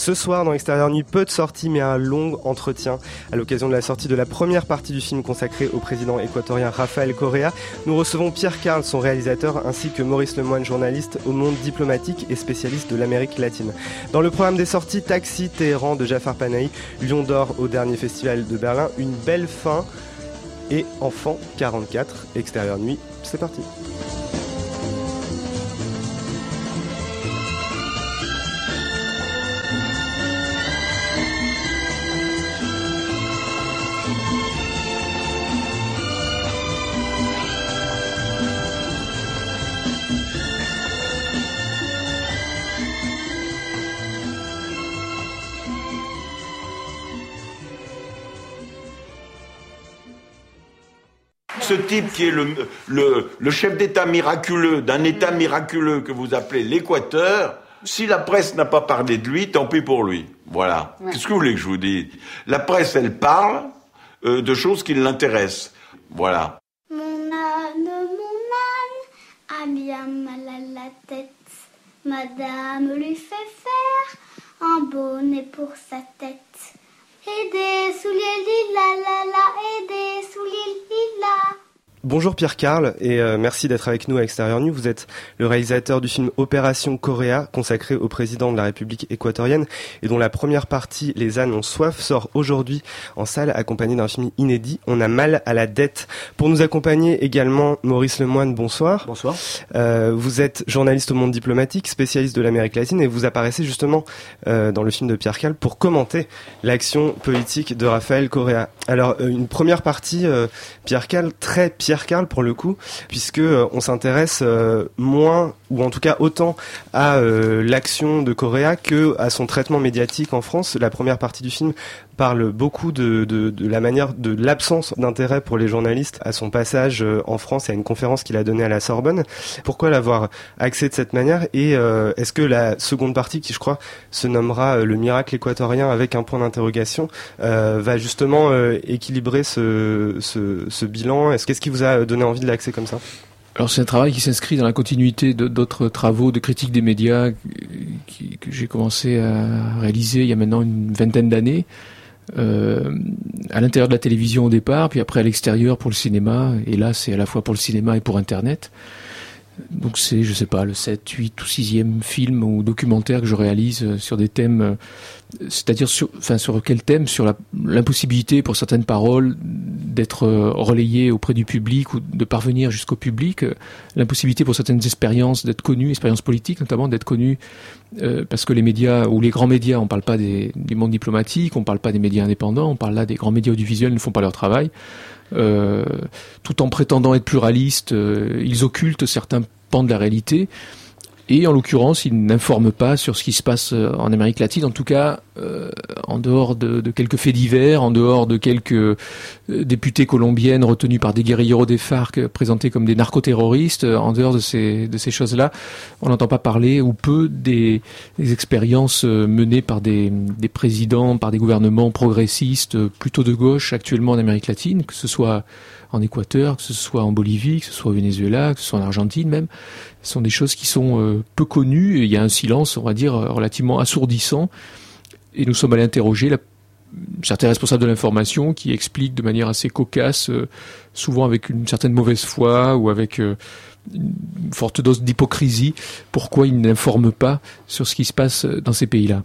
Ce soir, dans Extérieur Nuit, peu de sorties, mais un long entretien à l'occasion de la sortie de la première partie du film consacré au président équatorien Rafael Correa. Nous recevons Pierre Carl, son réalisateur, ainsi que Maurice Lemoine, journaliste au monde diplomatique et spécialiste de l'Amérique latine. Dans le programme des sorties, Taxi, Téhéran de Jafar Panahi, Lion d'Or au dernier festival de Berlin, Une belle fin et Enfant 44, Extérieur Nuit. C'est parti. Type qui est le, le, le chef d'État miraculeux d'un État miraculeux que vous appelez l'Équateur, si la presse n'a pas parlé de lui, tant pis pour lui. Voilà. Qu'est-ce que vous voulez que je vous dise? La presse, elle parle euh, de choses qui l'intéressent. Voilà. Mon âne, mon âne a bien mal à la tête. Madame lui fait faire un bonnet pour sa tête. Et des souliers lila la la et des souliers lila. Bonjour Pierre Carl et euh, merci d'être avec nous à Extérieur Nuit. Vous êtes le réalisateur du film Opération Coréa consacré au président de la République équatorienne et dont la première partie, Les ânes ont soif, sort aujourd'hui en salle accompagné d'un film inédit, On a mal à la dette. Pour nous accompagner également Maurice Lemoine, bonsoir. Bonsoir. Euh, vous êtes journaliste au monde diplomatique, spécialiste de l'Amérique latine et vous apparaissez justement euh, dans le film de Pierre Carl pour commenter l'action politique de Raphaël Correa. Alors euh, une première partie, euh, Pierre Carl, très Pierre Carl pour le coup, puisque euh, on s'intéresse moins ou en tout cas autant à l'action de Correa que à son traitement médiatique en France. La première partie du film parle beaucoup de, de, la manière de l'absence d'intérêt pour les journalistes à son passage euh, en France et à une conférence qu'il a donnée à la Sorbonne. Pourquoi l'avoir axé de cette manière? Et euh, est-ce que la seconde partie, qui je crois se nommera euh, le miracle équatorien avec un point d'interrogation, va justement équilibrer ce, ce, bilan? Est-ce qu'est-ce qui vous a donné envie de l'axer comme ça? Alors c'est un travail qui s'inscrit dans la continuité d'autres travaux de critique des médias que j'ai commencé à réaliser il y a maintenant une vingtaine d'années. Euh, à l'intérieur de la télévision au départ, puis après à l'extérieur pour le cinéma, et là c'est à la fois pour le cinéma et pour Internet. Donc c'est, je sais pas, le 7, 8 ou 6e film ou documentaire que je réalise euh, sur des thèmes, euh, c'est-à-dire sur, enfin, sur quel thème? Sur l'impossibilité pour certaines paroles d'être euh, relayées auprès du public ou de parvenir jusqu'au public, euh, l'impossibilité pour certaines expériences d'être connues, expériences politiques notamment, d'être connues euh, parce que les médias ou les grands médias, on parle pas des, du monde diplomatique, on parle pas des médias indépendants, on parle là des grands médias audiovisuels ne font pas leur travail. Tout en prétendant être pluralistes, ils occultent certains pans de la réalité. Et en l'occurrence, ils n'informent pas sur ce qui se passe euh, en Amérique latine, en tout cas euh, en dehors de, de quelques faits divers, en dehors de quelques euh, députées colombiennes retenues par des guerrilleros des FARC euh, présentés comme des narcoterroristes, en dehors de ces, de ces choses-là, on n'entend pas parler ou peu des, des expériences menées par des, des présidents, par des gouvernements progressistes plutôt de gauche actuellement en Amérique latine, que ce soit en Équateur, que ce soit en Bolivie, que ce soit au Venezuela, que ce soit en Argentine même. Ce sont des choses qui sont euh, peu connues. et Il y a un silence, on va dire, euh, relativement assourdissant. Et nous sommes allés interroger certains responsables de l'information qui expliquent de manière assez cocasse, euh, souvent avec une certaine mauvaise foi ou avec une forte dose d'hypocrisie, pourquoi ils n'informent pas sur ce qui se passe dans ces pays-là.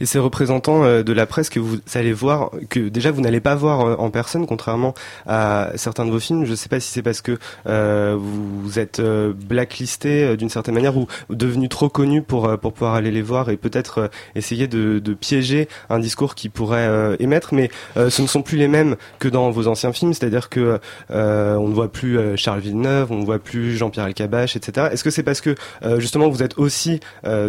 Et ces représentants euh, de la presse que vous allez voir, que déjà vous n'allez pas voir euh, en personne, contrairement à certains de vos films, je ne sais pas si c'est parce que euh, vous êtes blacklisté d'une certaine manière ou devenu trop connu pour pour pouvoir aller les voir et peut-être essayer de, piéger un discours qui pourrait émettre, mais ce ne sont plus les mêmes que dans vos anciens films, c'est-à-dire que on ne voit plus Charles Villeneuve, on ne voit plus Jean-Pierre Elkabbach, etc. Est-ce que c'est parce que justement vous êtes aussi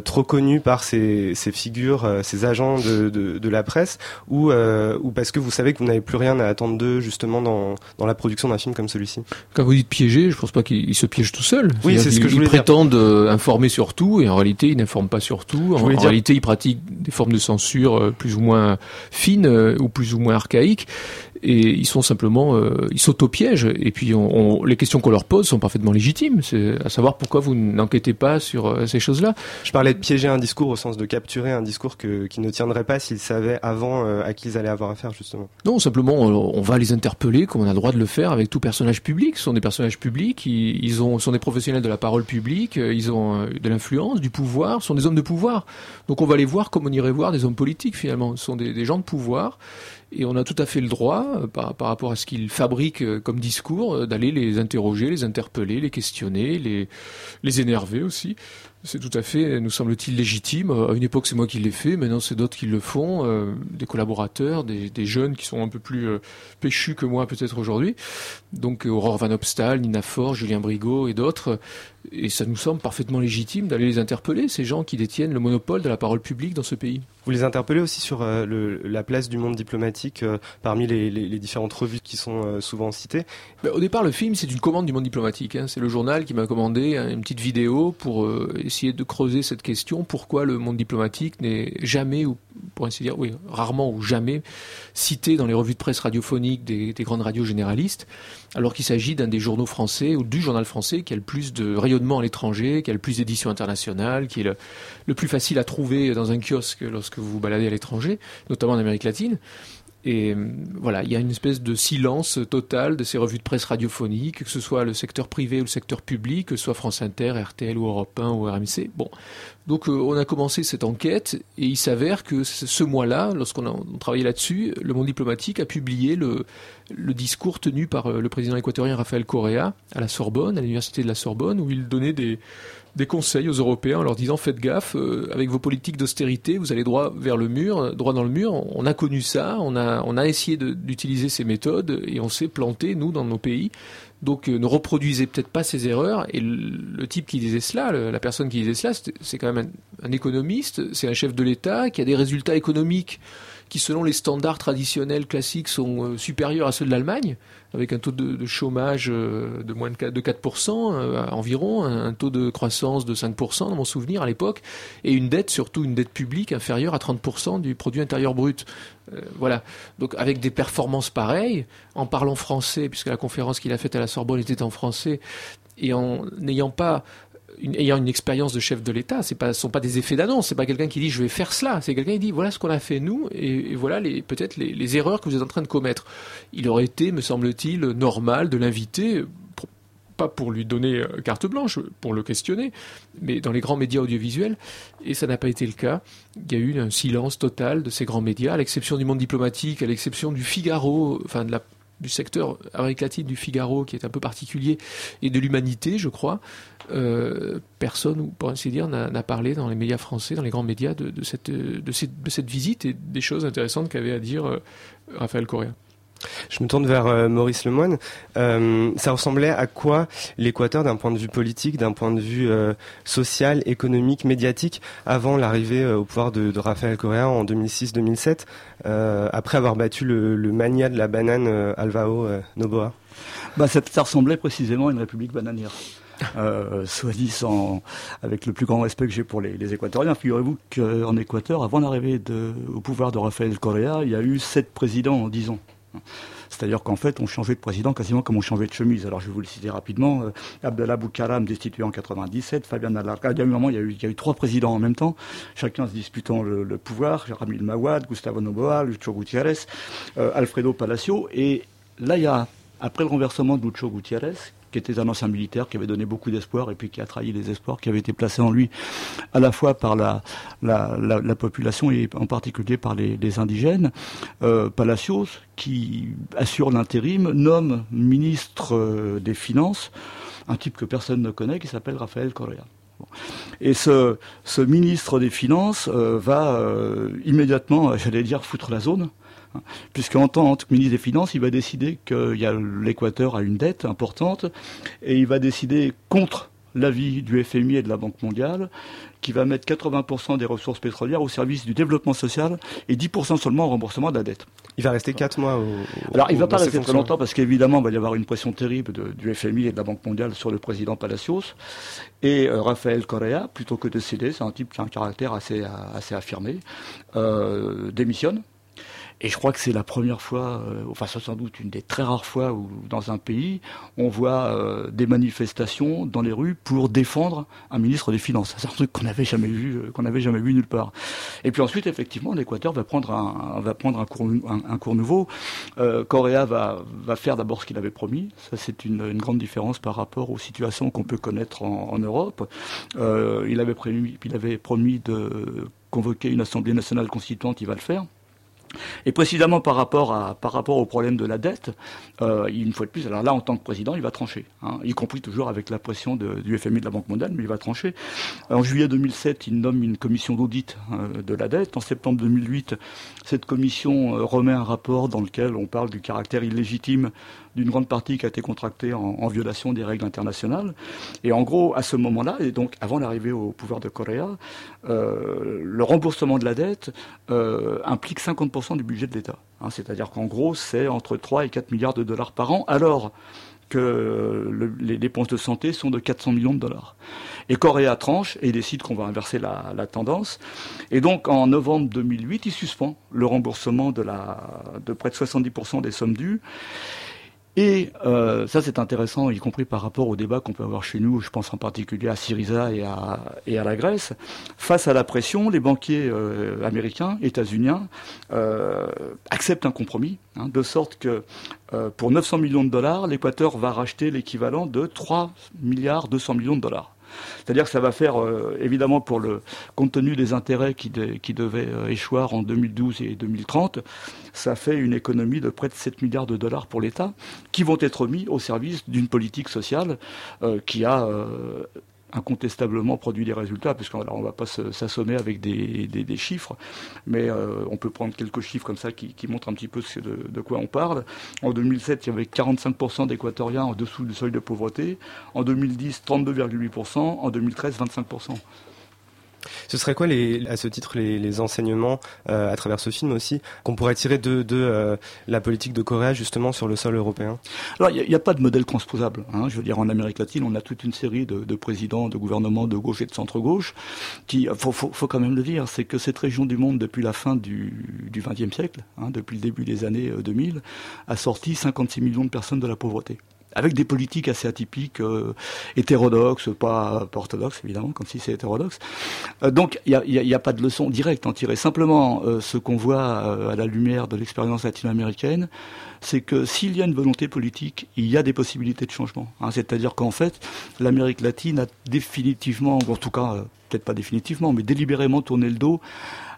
trop connu par ces figures, euh, ces agents de, de, de la presse, ou, euh, ou parce que vous savez que vous n'avez plus rien à attendre d'eux justement dans, dans la production d'un film comme celui-ci Quand vous dites piéger, je pense pas qu'ils ils se piègent tout seuls. Oui, c'est ce que qu'ils- je voulais Ils prétendent euh, informer sur tout et en réalité ils n'informent pas sur tout. En, réalité ils pratiquent des formes de censure plus ou moins fines ou plus ou moins archaïques et ils sont simplement euh, ils s'auto-piègent et puis on, on- les questions qu'on leur pose sont parfaitement légitimes. C'est à savoir pourquoi vous n'enquêtez pas sur euh, ces choses-là. Je parlais de piéger un discours au sens de capturer un discours que, qui ne tiendrait pas s'ils savaient avant euh, à qui ils allaient avoir affaire justement. Non, simplement, on, on va les interpeller comme on a le droit de le faire avec tout personnage public. Ce sont des personnages publics, ils, ils ont, sont des professionnels de la parole publique, euh, ils ont de l'influence, du pouvoir, ce sont des hommes de pouvoir. Donc on va les voir comme on irait voir des hommes politiques finalement. Ce sont des, des gens de pouvoir. Et on a tout à fait le droit, euh, par, rapport à ce qu'ils fabriquent euh, comme discours, euh, d'aller les interroger, les interpeller, les questionner, les, les énerver aussi. C'est tout à fait, nous semble-t-il, légitime. À une époque, c'est moi qui l'ai fait, maintenant c'est d'autres qui le font, euh, des collaborateurs, des, des jeunes qui sont un peu plus euh, péchus que moi peut-être aujourd'hui. Donc euh, Aurore Van Opstal, Nina Fort, Julien Brigaud et d'autres. Et ça nous semble parfaitement légitime d'aller les interpeller, ces gens qui détiennent le monopole de la parole publique dans ce pays. Vous les interpellez aussi sur euh, le, la place du monde diplomatique euh, parmi les, les, les différentes revues qui sont euh, souvent citées? Ben, au départ, le film, c'est une commande du monde diplomatique. hein. C'est le journal qui m'a commandé hein, une petite vidéo pour essayer de creuser cette question. Pourquoi le monde diplomatique n'est jamais, ou pour ainsi dire, oui, rarement ou jamais, cité dans les revues de presse radiophoniques des, des grandes radios généralistes, alors qu'il s'agit d'un des journaux français, ou du journal français qui a le plus de rayonnement à l'étranger, qui a le plus d'éditions internationales, qui est le, le plus facile à trouver dans un kiosque lorsque vous vous baladez à l'étranger, notamment en Amérique latine. Et euh, voilà, il y a une espèce de silence total de ces revues de presse radiophoniques, que ce soit le secteur privé ou le secteur public, que ce soit France Inter, RTL ou Europe 1 ou RMC. Bon, donc euh, on a commencé cette enquête et il s'avère que ce mois-là, lorsqu'on a on travaillait là-dessus, le monde diplomatique a publié le, le discours tenu par euh, le président équatorien Rafael Correa à la Sorbonne, à l'université de la Sorbonne, où il donnait des, des conseils aux Européens en leur disant faites gaffe, euh, avec vos politiques d'austérité, vous allez droit vers le mur, droit dans le mur. On a connu ça, on a, essayé d'utiliser ces méthodes et on s'est planté, nous, dans nos pays. Donc euh, ne reproduisez peut-être pas ces erreurs. Et le, type qui disait cela, la personne qui disait cela, c'est quand même un économiste, c'est un chef de l'État qui a des résultats économiques qui, selon les standards traditionnels classiques, sont euh, supérieurs à ceux de l'Allemagne, avec un taux de, chômage euh, de moins de 4%, de 4% euh, environ, un, taux de croissance de 5% dans mon souvenir à l'époque, et une dette, surtout une dette publique inférieure à 30% du produit intérieur brut. Voilà. Donc avec des performances pareilles, en parlant français, puisque la conférence qu'il a faite à la Sorbonne était en français, et en n'ayant pas ayant une expérience de chef de l'État, ce sont pas des effets d'annonce, c'est pas quelqu'un qui dit je vais faire cela, c'est quelqu'un qui dit voilà ce qu'on a fait nous et, voilà les, peut-être les, erreurs que vous êtes en train de commettre. Il aurait été, me semble-t-il, normal de l'inviter, pas pour lui donner euh, carte blanche, pour le questionner, mais dans les grands médias audiovisuels, et ça n'a pas été le cas. Il y a eu un silence total de ces grands médias, à l'exception du monde diplomatique, à l'exception du Figaro, enfin de la du secteur Amérique latine du Figaro qui est un peu particulier et de l'humanité je crois. Euh, personne ou pour ainsi dire n'a parlé dans les médias français dans les grands médias de, de cette, de, cette, de cette visite et des choses intéressantes qu'avait à dire euh, Raphaël Correa Je me tourne vers euh, Maurice Lemoine. Euh, ça ressemblait à quoi l'Équateur d'un point de vue politique, d'un point de vue euh, social, économique, médiatique, avant l'arrivée au pouvoir de, de Rafael Correa en 2006-2007, euh, après avoir battu le, mania de la banane Alvao euh, Noboa? Bah, ça, ressemblait précisément à une république bananière. Soit dit sans, avec le plus grand respect que j'ai pour les, les Équatoriens. Figurez-vous qu'en Équateur, avant l'arrivée au pouvoir de Rafael Correa, il y a eu sept présidents en dix ans. C'est-à-dire qu'en fait, on changeait de président quasiment comme on changeait de chemise. Alors, je vais vous le citer rapidement. Euh, Abdallah Boukaram, destitué en 97. Fabian Alarcón. Il y un moment, il y a eu, trois présidents en même temps, chacun se disputant le, le pouvoir. Ramil Mawad, Gustavo Noboa, Lucho Gutiérrez, euh, Alfredo Palacio. Et là, il y a, après le renversement de Lucho Gutiérrez, qui était un ancien militaire qui avait donné beaucoup d'espoir et puis qui a trahi les espoirs qui avaient été placés en lui à la fois par la, la, la, population et en particulier par les, indigènes. Euh, Palacios, qui assure l'intérim, nomme ministre euh, des Finances un type que personne ne connaît qui s'appelle Rafael Correa. Et ce, ministre des Finances euh, va immédiatement, j'allais dire, foutre la zone, puisqu'en tant que ministre des Finances, il va décider que l'Équateur a une dette importante, et il va décider contre l'avis du FMI et de la Banque mondiale, qui va mettre 80% des ressources pétrolières au service du développement social et 10% seulement au remboursement de la dette. Il va rester 4 mois au, Alors il ne va pas rester très longtemps parce qu'évidemment il va y avoir une pression terrible du FMI et de la Banque mondiale sur le président Palacios. Et euh, Rafael Correa, plutôt que de céder, c'est un type qui a un caractère assez, assez affirmé, euh, démissionne et je crois que c'est la première fois, euh, enfin c'est sans doute une des très rares fois où dans un pays, on voit euh, des manifestations dans les rues pour défendre un ministre des Finances. C'est un truc qu'on n'avait jamais vu, euh, qu'on n'avait jamais vu nulle part. Et puis ensuite, effectivement, l'Équateur va prendre un, va prendre un cours, un, cours nouveau. Correa va, va faire d'abord ce qu'il avait promis. Ça, c'est une, une, grande différence par rapport aux situations qu'on peut connaître en, en Europe. il avait prévu, il avait promis de convoquer une assemblée nationale constituante. Il va le faire. Et précisément par rapport, à, par rapport au problème de la dette, euh, une fois de plus, alors là, en tant que président, il va trancher, hein, y compris toujours avec la pression du FMI de la Banque mondiale, mais il va trancher. En juillet 2007, il nomme une commission d'audit euh, de la dette. En septembre 2008, cette commission euh, remet un rapport dans lequel on parle du caractère illégitime d'une grande partie qui a été contractée en, violation des règles internationales. Et en gros, à ce moment-là, et donc avant l'arrivée au pouvoir de Correa, euh, le remboursement de la dette euh, implique 50% du budget de l'État. Hein, C'est-à-dire qu'en gros, c'est entre 3 et 4 milliards de dollars par an, alors que les dépenses de santé sont de 400 millions de dollars. Et Correa tranche et décide qu'on va inverser la, la, tendance. Et donc en novembre 2008, il suspend le remboursement de, la, de près de 70% des sommes dues. Et euh, ça, c'est intéressant, y compris par rapport au débat qu'on peut avoir chez nous, je pense en particulier à Syriza et à, la Grèce. Face à la pression, les banquiers euh, américains, états-uniens, euh, acceptent un compromis, hein, de sorte que pour 900 millions de dollars, l'Équateur va racheter l'équivalent de 3 milliards 200 millions de dollars. C'est-à-dire que ça va faire, euh, évidemment, pour le compte tenu des intérêts qui, devaient euh, échoir en 2012 et 2030, ça fait une économie de près de 7 milliards de dollars pour l'État, qui vont être mis au service d'une politique sociale euh, qui a incontestablement produit des résultats, puisqu'on ne va pas s'assommer avec des, chiffres, mais euh, on peut prendre quelques chiffres comme ça qui, montrent un petit peu de, de, quoi on parle. En 2007, il y avait 45% d'équatoriens en dessous du seuil de pauvreté. En 2010, 32,8%. En 2013, 25%. Ce serait quoi, à ce titre, les, enseignements euh, à travers ce film aussi qu'on pourrait tirer de, euh, la politique de Corée justement sur le sol européen? Alors, il n'y a, pas de modèle transposable. Hein. Je veux dire, en Amérique latine, on a toute une série de, de présidents, de gouvernements de gauche et de centre-gauche qui, faut, faut, quand même le dire, c'est que cette région du monde, depuis la fin du XXe siècle, hein, depuis le début des années 2000, euh, a sorti 56 millions de personnes de la pauvreté avec des politiques assez atypiques, euh, hétérodoxes, pas, pas, orthodoxes évidemment, comme si c'est hétérodoxe. Euh, donc il n'y a, a, pas de leçon directe en tirer. Simplement, euh, ce qu'on voit à la lumière de l'expérience latino-américaine, c'est que s'il y a une volonté politique, il y a des possibilités de changement. Hein. C'est-à-dire qu'en fait, l'Amérique latine a définitivement, ou en tout cas peut-être pas définitivement, mais délibérément tourné le dos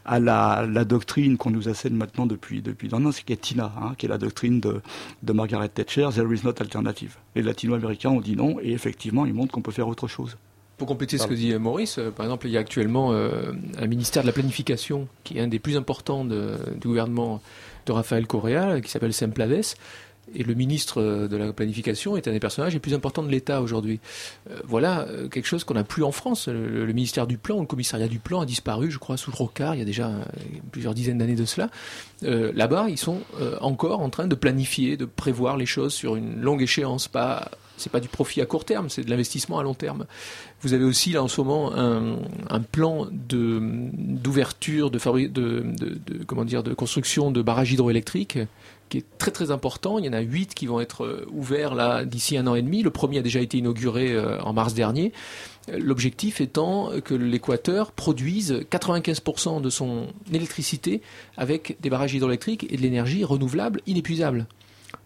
à la, la doctrine qu'on nous assène maintenant depuis depuis un an, c'est qui est TINA, hein, qui est la doctrine de, de Margaret Thatcher, There is not alternative. Les latino-américains ont dit non, et effectivement, ils montrent qu'on peut faire autre chose. Pour compléter ce que dit Maurice, euh, par exemple, il y a actuellement euh, un ministère de la planification qui est un des plus importants de, du gouvernement de Rafael Correa, qui s'appelle Semplades, et le ministre euh, de la planification est un des personnages les plus importants de l'État aujourd'hui. Euh, voilà euh, quelque chose qu'on n'a plus en France. Le, ministère du Plan, le commissariat du Plan a disparu, je crois, sous Rocard, il y a déjà plusieurs dizaines d'années de cela. Là-bas, ils sont encore en train de planifier, de prévoir les choses sur une longue échéance. Pas, c'est pas du profit à court terme, c'est de l'investissement à long terme. Vous avez aussi là en ce moment un, plan d'ouverture, de, de construction de barrages hydroélectriques qui est très très important. Il y en a huit qui vont être euh, ouverts là d'ici un an et demi. Le premier a déjà été inauguré euh, en mars dernier. L'objectif étant que l'Équateur produise 95% de son électricité avec des barrages hydroélectriques et de l'énergie renouvelable inépuisable.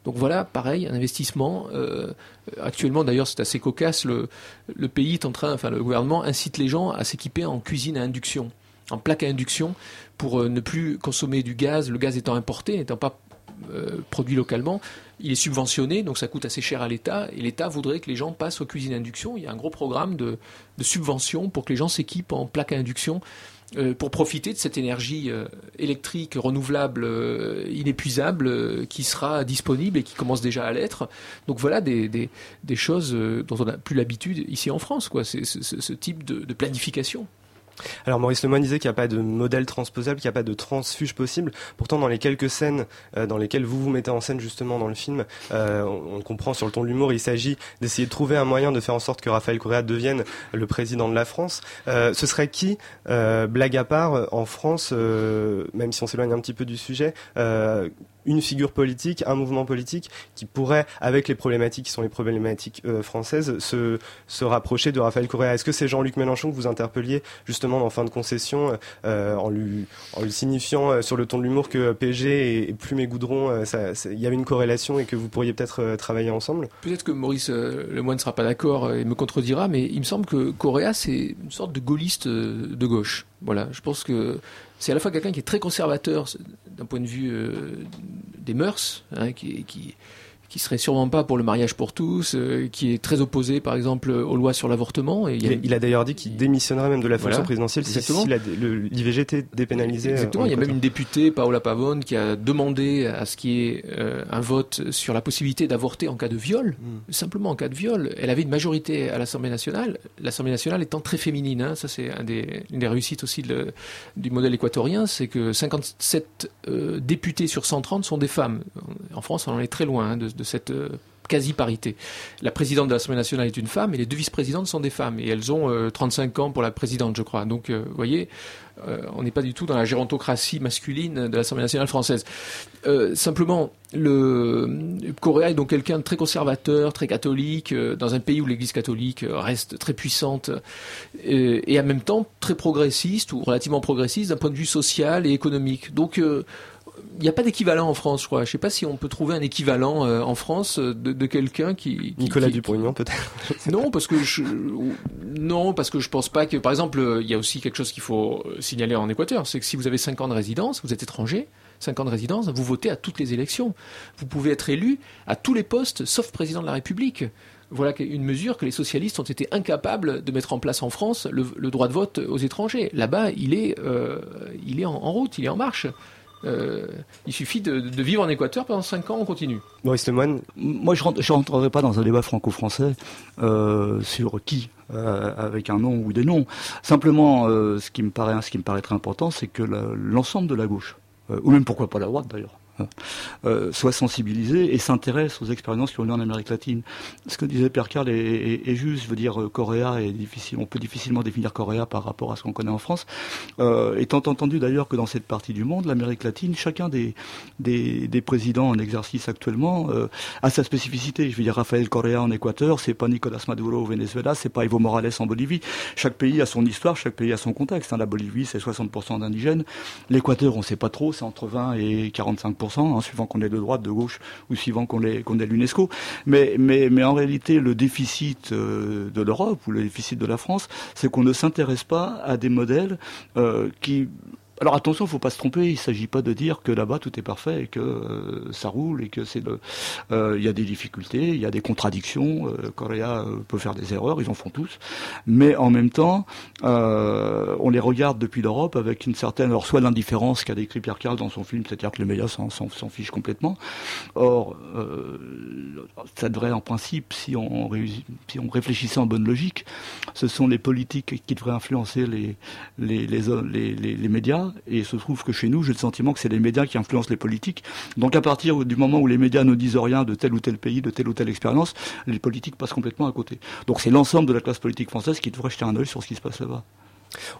Donc voilà, pareil, un investissement. Euh, actuellement, d'ailleurs, c'est assez cocasse. Le, le pays est en train, enfin, le gouvernement incite les gens à s'équiper en cuisine à induction, en plaque à induction, pour euh, ne plus consommer du gaz. Le gaz étant importé, n'étant pas euh, produit localement, il est subventionné, donc ça coûte assez cher à l'État, et l'État voudrait que les gens passent aux cuisines à induction. Il y a un gros programme de, de subvention pour que les gens s'équipent en plaque à induction euh, pour profiter de cette énergie euh, électrique renouvelable, inépuisable, qui sera disponible et qui commence déjà à l'être. Donc voilà des, choses dont on n'a plus l'habitude ici en France, quoi. C'est ce, type de planification. Alors Maurice Lemoine disait qu'il n'y a pas de modèle transposable, qu'il n'y a pas de transfuge possible. Pourtant, dans les quelques scènes euh, dans lesquelles vous vous mettez en scène justement dans le film, euh, on, comprend sur le ton de l'humour, il s'agit d'essayer de trouver un moyen de faire en sorte que Raphaël Correa devienne le président de la France. Euh, ce serait qui, euh, blague à part, en France, euh, même si on s'éloigne un petit peu du sujet, euh, une figure politique, un mouvement politique qui pourrait, avec les problématiques qui sont les problématiques euh, françaises, se, se rapprocher de Raphaël Correa. Est-ce que c'est Jean-Luc Mélenchon que vous interpelliez justement en fin de concession euh, en, lui, en lui signifiant euh, sur le ton de l'humour que PG et, et Plume et Goudron, euh, il y avait une corrélation et que vous pourriez peut-être euh, travailler ensemble? Peut-être que Maurice euh, Lemoine ne sera pas d'accord et me contredira, mais il me semble que Correa, c'est une sorte de gaulliste euh, de gauche. Voilà, je pense que c'est à la fois quelqu'un qui est très conservateur d'un point de vue euh, des mœurs, hein, qui, qui serait sûrement pas pour le mariage pour tous, euh, qui est très opposé, par exemple, aux lois sur l'avortement. Et il y a- Il, il a d'ailleurs dit qu'il démissionnerait même de la fonction Voilà, présidentielle si, exactement. l'IVG était dépénalisé. euh, Exactement. en Il y a même une députée, Paola Pavone, qui a demandé à ce qu'il y ait euh, un vote sur la possibilité d'avorter en cas de viol, simplement en cas de viol. Elle avait une majorité à l'Assemblée nationale, l'Assemblée nationale étant très féminine. hein. Ça, c'est un des, une des réussites aussi de- du modèle équatorien, c'est que 57 euh, députés sur 130 sont des femmes. En France, on en est très loin hein, de, de cette euh, quasi-parité. La présidente de l'Assemblée nationale est une femme et les deux vice-présidentes sont des femmes. Et elles ont euh, 35 ans pour la présidente, je crois. Donc, euh, vous voyez, euh, on n'est pas du tout dans la gérontocratie masculine de l'Assemblée nationale française. Euh, simplement, le Correa est donc quelqu'un de très conservateur, très catholique, euh, dans un pays où l'Église catholique euh, reste très puissante, euh, et en même temps très progressiste ou relativement progressiste d'un point de vue social et économique. Donc euh, il n'y a pas d'équivalent en France, je crois. Je ne sais pas si on peut trouver un équivalent euh, en France euh, de, de quelqu'un qui, qui- Nicolas Dupont-Aignan peut-être. non, parce que je non, parce que je pense pas que par exemple, euh, il y a aussi quelque chose qu'il faut signaler en Équateur, c'est que si vous avez 5 ans de résidence, vous êtes étranger, 5 ans de résidence, vous votez à toutes les élections. Vous pouvez être élu à tous les postes sauf président de la République. Voilà une mesure que les socialistes ont été incapables de mettre en place en France, le, le droit de vote aux étrangers. Là-bas, il est, euh, il est en, en route, il est en marche. Euh, il suffit de, de vivre en Équateur pendant 5 ans, on continue. Maurice Lemoine Moi, je ne rentrerai pas dans un débat franco-français euh, sur qui, euh, avec un nom ou des noms. Simplement, euh, ce qui me paraît, ce qui me paraît très important, c'est que l'ensemble de la gauche, euh, ou même pourquoi pas la droite d'ailleurs, euh, soit sensibilisé et s'intéresse aux expériences qui ont lieu en Amérique latine. Ce que disait Pierre Carl est, juste. Je veux dire, euh, Correa est difficile. On peut difficilement définir Correa par rapport à ce qu'on connaît en France. Euh, étant entendu d'ailleurs que dans cette partie du monde, l'Amérique latine, chacun des, présidents en exercice actuellement a sa spécificité. Je veux dire, Rafael Correa en Équateur, c'est pas Nicolas Maduro au Venezuela, c'est pas Evo Morales en Bolivie. Chaque pays a son histoire, chaque pays a son contexte. hein. La Bolivie, c'est 60% d'indigènes. L'Équateur, on sait pas trop, c'est entre 20 et 45%, hein, suivant qu'on est de droite, de gauche, ou suivant qu'on est, est l'UNESCO. Mais, mais, mais en réalité, le déficit euh, de l'Europe ou le déficit de la France, c'est qu'on ne s'intéresse pas à des modèles euh, qui alors attention, il faut pas se tromper. Il s'agit pas de dire que là-bas tout est parfait et que euh, ça roule et que c'est le. euh, Il y a des difficultés, il y a des contradictions. Euh, Correa euh, peut faire des erreurs, ils en font tous. Mais en même temps, on les regarde depuis l'Europe avec une certaine, alors soit l'indifférence qu'a décrit Pierre Carl dans son film, c'est-à-dire que les médias s'en, fichent complètement. Or, ça devrait en principe, si on, si on réfléchissait en bonne logique, ce sont les politiques qui devraient influencer les, les Et il se trouve que chez nous, j'ai le sentiment que c'est les médias qui influencent les politiques. Donc à partir du moment où les médias ne disent rien de tel ou tel pays, de telle ou telle expérience, les politiques passent complètement à côté. Donc c'est l'ensemble de la classe politique française qui devrait jeter un œil sur ce qui se passe là-bas.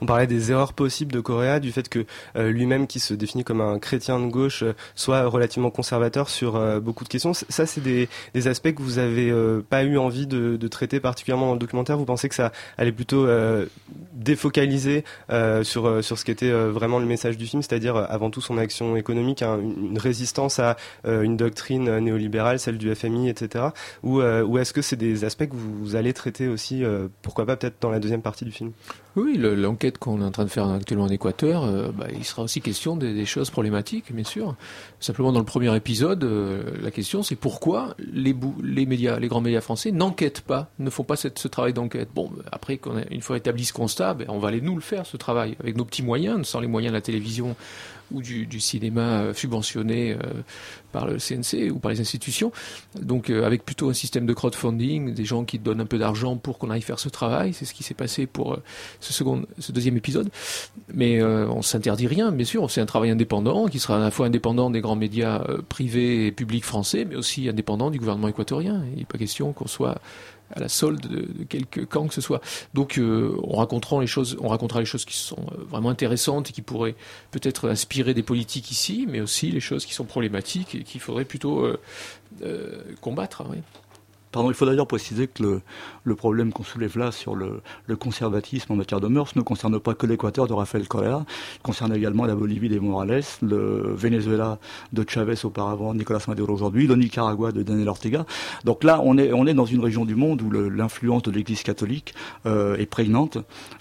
On parlait des erreurs possibles de Correa, du fait que euh, lui-même, qui se définit comme un chrétien de gauche, euh, soit relativement conservateur sur euh, beaucoup de questions. Ça, c'est des, aspects que vous avez pas eu envie de, traiter particulièrement dans le documentaire. Vous pensez que ça allait plutôt défocaliser sur sur ce qui était euh, vraiment le message du film, c'est-à-dire avant tout son action économique, hein, une, résistance à une doctrine néolibérale, celle du FMI, etc. Ou est-ce que c'est des aspects que vous, allez traiter aussi, pourquoi pas peut-être dans la deuxième partie du film? Oui, l'enquête qu'on est en train de faire actuellement en Équateur, euh, bah, il sera aussi question des, des choses problématiques, bien sûr. Simplement, dans le premier épisode, euh, la question c'est pourquoi les, les médias, les grands médias français n'enquêtent pas, ne font pas cette- ce travail d'enquête? Bon, après, qu'on une fois établi ce constat, ben, on va aller nous le faire, ce travail, avec nos petits moyens, sans les moyens de la télévision ou du, cinéma euh, subventionné euh, par le CNC ou par les institutions. Donc avec plutôt un système de crowdfunding, des gens qui donnent un peu d'argent pour qu'on aille faire ce travail. C'est ce qui s'est passé pour ce, second, ce deuxième épisode. Mais on s'interdit rien, bien sûr. C'est un travail indépendant qui sera à la fois indépendant des grands médias euh, privés et publics français, mais aussi indépendant du gouvernement équatorien. Il n'est pas question qu'on soit à la solde de, quelque camp que ce soit. Donc euh, on racontera les choses, on racontera les choses qui sont euh, vraiment intéressantes et qui pourraient peut-être inspirer des politiques ici, mais aussi les choses qui sont problématiques et qu'il faudrait plutôt combattre. oui. Il faut d'ailleurs préciser que le, problème qu'on soulève là sur le, conservatisme en matière de mœurs ne concerne pas que l'Équateur de Rafael Correa, il concerne également la Bolivie des Morales, le Venezuela de Chavez auparavant, Nicolas Maduro aujourd'hui, le Nicaragua de Daniel Ortega. Donc là, on est, on est dans une région du monde où l'influence de l'Église catholique euh, est prégnante,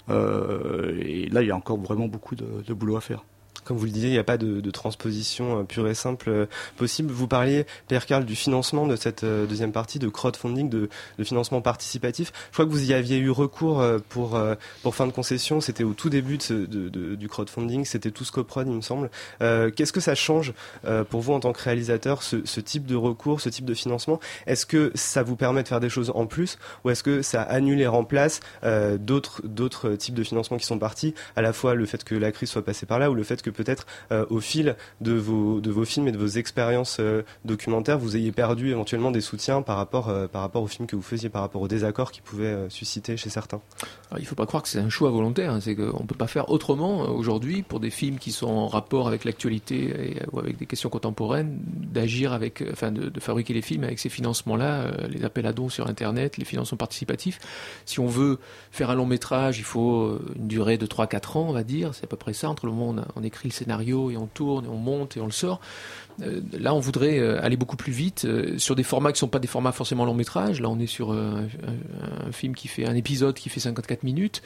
euh, et là, il y a encore vraiment beaucoup de boulot à faire. Comme vous le disiez, il n'y a pas de, transposition euh, pure et simple euh, possible. Vous parliez, Pierre Carl, du financement de cette euh, deuxième partie, de crowdfunding, de, financement participatif. Je crois que vous y aviez eu recours pour, pour fin de concession. C'était au tout début du crowdfunding. C'était tout Scoprod, il me semble. Qu'est-ce que ça change pour vous en tant que réalisateur, ce, type de recours, ce type de financement? Est-ce que ça vous permet de faire des choses en plus? Ou est-ce que ça annule et remplace euh, d'autres types de financement qui sont partis? À la fois le fait que la crise soit passée par là ou le fait que peut-être euh, au fil de vos, films et de vos expériences euh, documentaires, vous ayez perdu éventuellement des soutiens par rapport, euh, par rapport aux films que vous faisiez, par rapport aux désaccords qui pouvaient susciter chez certains? Il ne faut pas croire que c'est un choix volontaire, hein. c'est qu'on ne peut pas faire autrement aujourd'hui pour des films qui sont en rapport avec l'actualité ou avec des questions contemporaines, d'agir avec, enfin de, fabriquer les films avec ces financements-là, les appels à dons sur Internet, les financements participatifs. Si on veut faire un long métrage, il faut une durée de 3-4 ans, on va dire, c'est à peu près ça, entre le moment où on écrit le scénario et on tourne et on monte et on le sort. Euh, là, on voudrait euh, aller beaucoup plus vite euh, sur des formats qui sont pas des formats forcément long métrage. Là, on est sur un, film qui fait un épisode qui fait 54 minutes.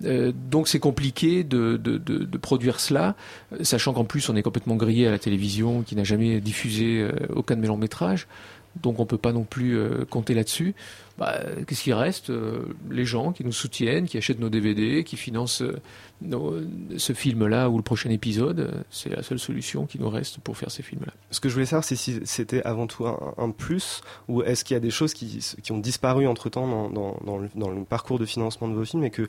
Donc, c'est compliqué de, de, de, de produire cela, sachant qu'en plus, on est complètement grillé à la télévision, qui n'a jamais diffusé aucun de mes longs métrages. Donc on peut pas non plus euh, compter là-dessus. Bah, Qu'est-ce qui reste Euh, Les gens qui nous soutiennent, qui achètent nos DVD, qui financent euh, ce film-là ou le prochain épisode. C'est la seule solution qui nous reste pour faire ces films-là. Ce que je voulais savoir, c'est si c'était avant tout un, plus ou est-ce qu'il y a des choses qui, qui ont disparu entre-temps dans, dans, le, parcours de financement de vos films et que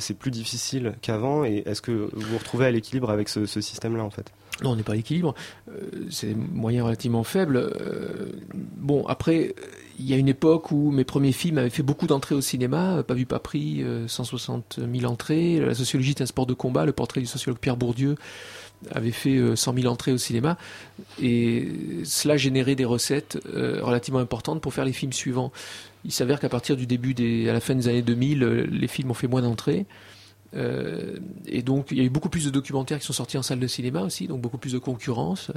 c'est plus difficile qu'avant et est-ce que vous vous retrouvez à l'équilibre avec ce, ce système-là en fait? Non, on n'est pas à l'équilibre. Euh, c'est des moyens relativement faibles. Euh, bon, après, il y a une époque où mes premiers films avaient fait beaucoup d'entrées au cinéma, euh, pas vu, pas pris, euh, 160 000 entrées. La sociologie est un sport de combat. Le portrait du sociologue Pierre Bourdieu avait fait euh, 100 000 entrées au cinéma. Et cela générait des recettes euh, relativement importantes pour faire les films suivants. Il s'avère qu'à partir du début des, à la fin des années 2000, euh, les films ont fait moins d'entrées. Euh, et donc, il y a eu beaucoup plus de documentaires qui sont sortis en salle de cinéma aussi, donc beaucoup plus de concurrence.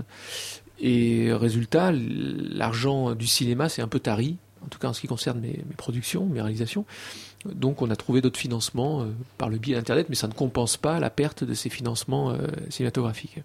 Et résultat, l'argent du cinéma s'est un peu tari, en tout cas en ce qui concerne mes, productions, mes réalisations. Donc, on a trouvé d'autres financements euh, par le biais d'Internet, mais ça ne compense pas la perte de ces financements euh, cinématographiques.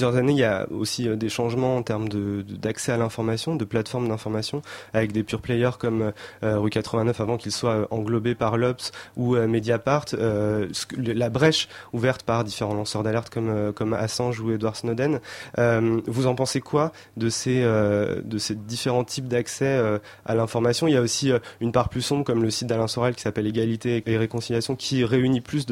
Plusieurs années, il y a aussi euh, des changements en termes d'accès à l'information, de plateformes d'information, avec des pure players comme euh, Rue 89 avant qu'il soit euh, englobé par l'Obs ou euh, Mediapart. euh, la brèche ouverte par différents lanceurs d'alerte comme, euh, Assange ou Edward Snowden. Euh, vous en pensez quoi de ces, euh, différents types d'accès euh, à l'information? Il y a aussi euh, une part plus sombre comme le site d'Alain Sorel qui s'appelle Égalité et Réconciliation qui réunit plus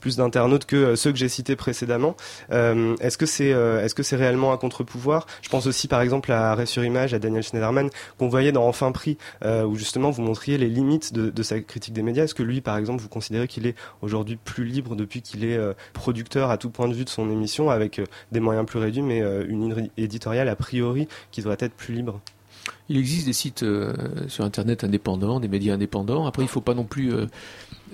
plus d'internautes que euh, ceux que j'ai cités précédemment. Euh, est-ce que c'est euh, est-ce que c'est réellement un contre-pouvoir? Je pense aussi par exemple à Arrêt sur image, à Daniel Schneiderman qu'on voyait dans Enfin pris euh, où justement vous montriez les limites de, sa critique des médias. Est-ce que lui par exemple vous considérez qu'il est aujourd'hui plus libre depuis qu'il est euh, producteur à tout point de vue de son émission avec des moyens plus réduits mais une ligne éditoriale a priori qui devrait être plus libre? Il existe des sites sur Internet indépendants, des médias indépendants. Après, il faut pas non plus,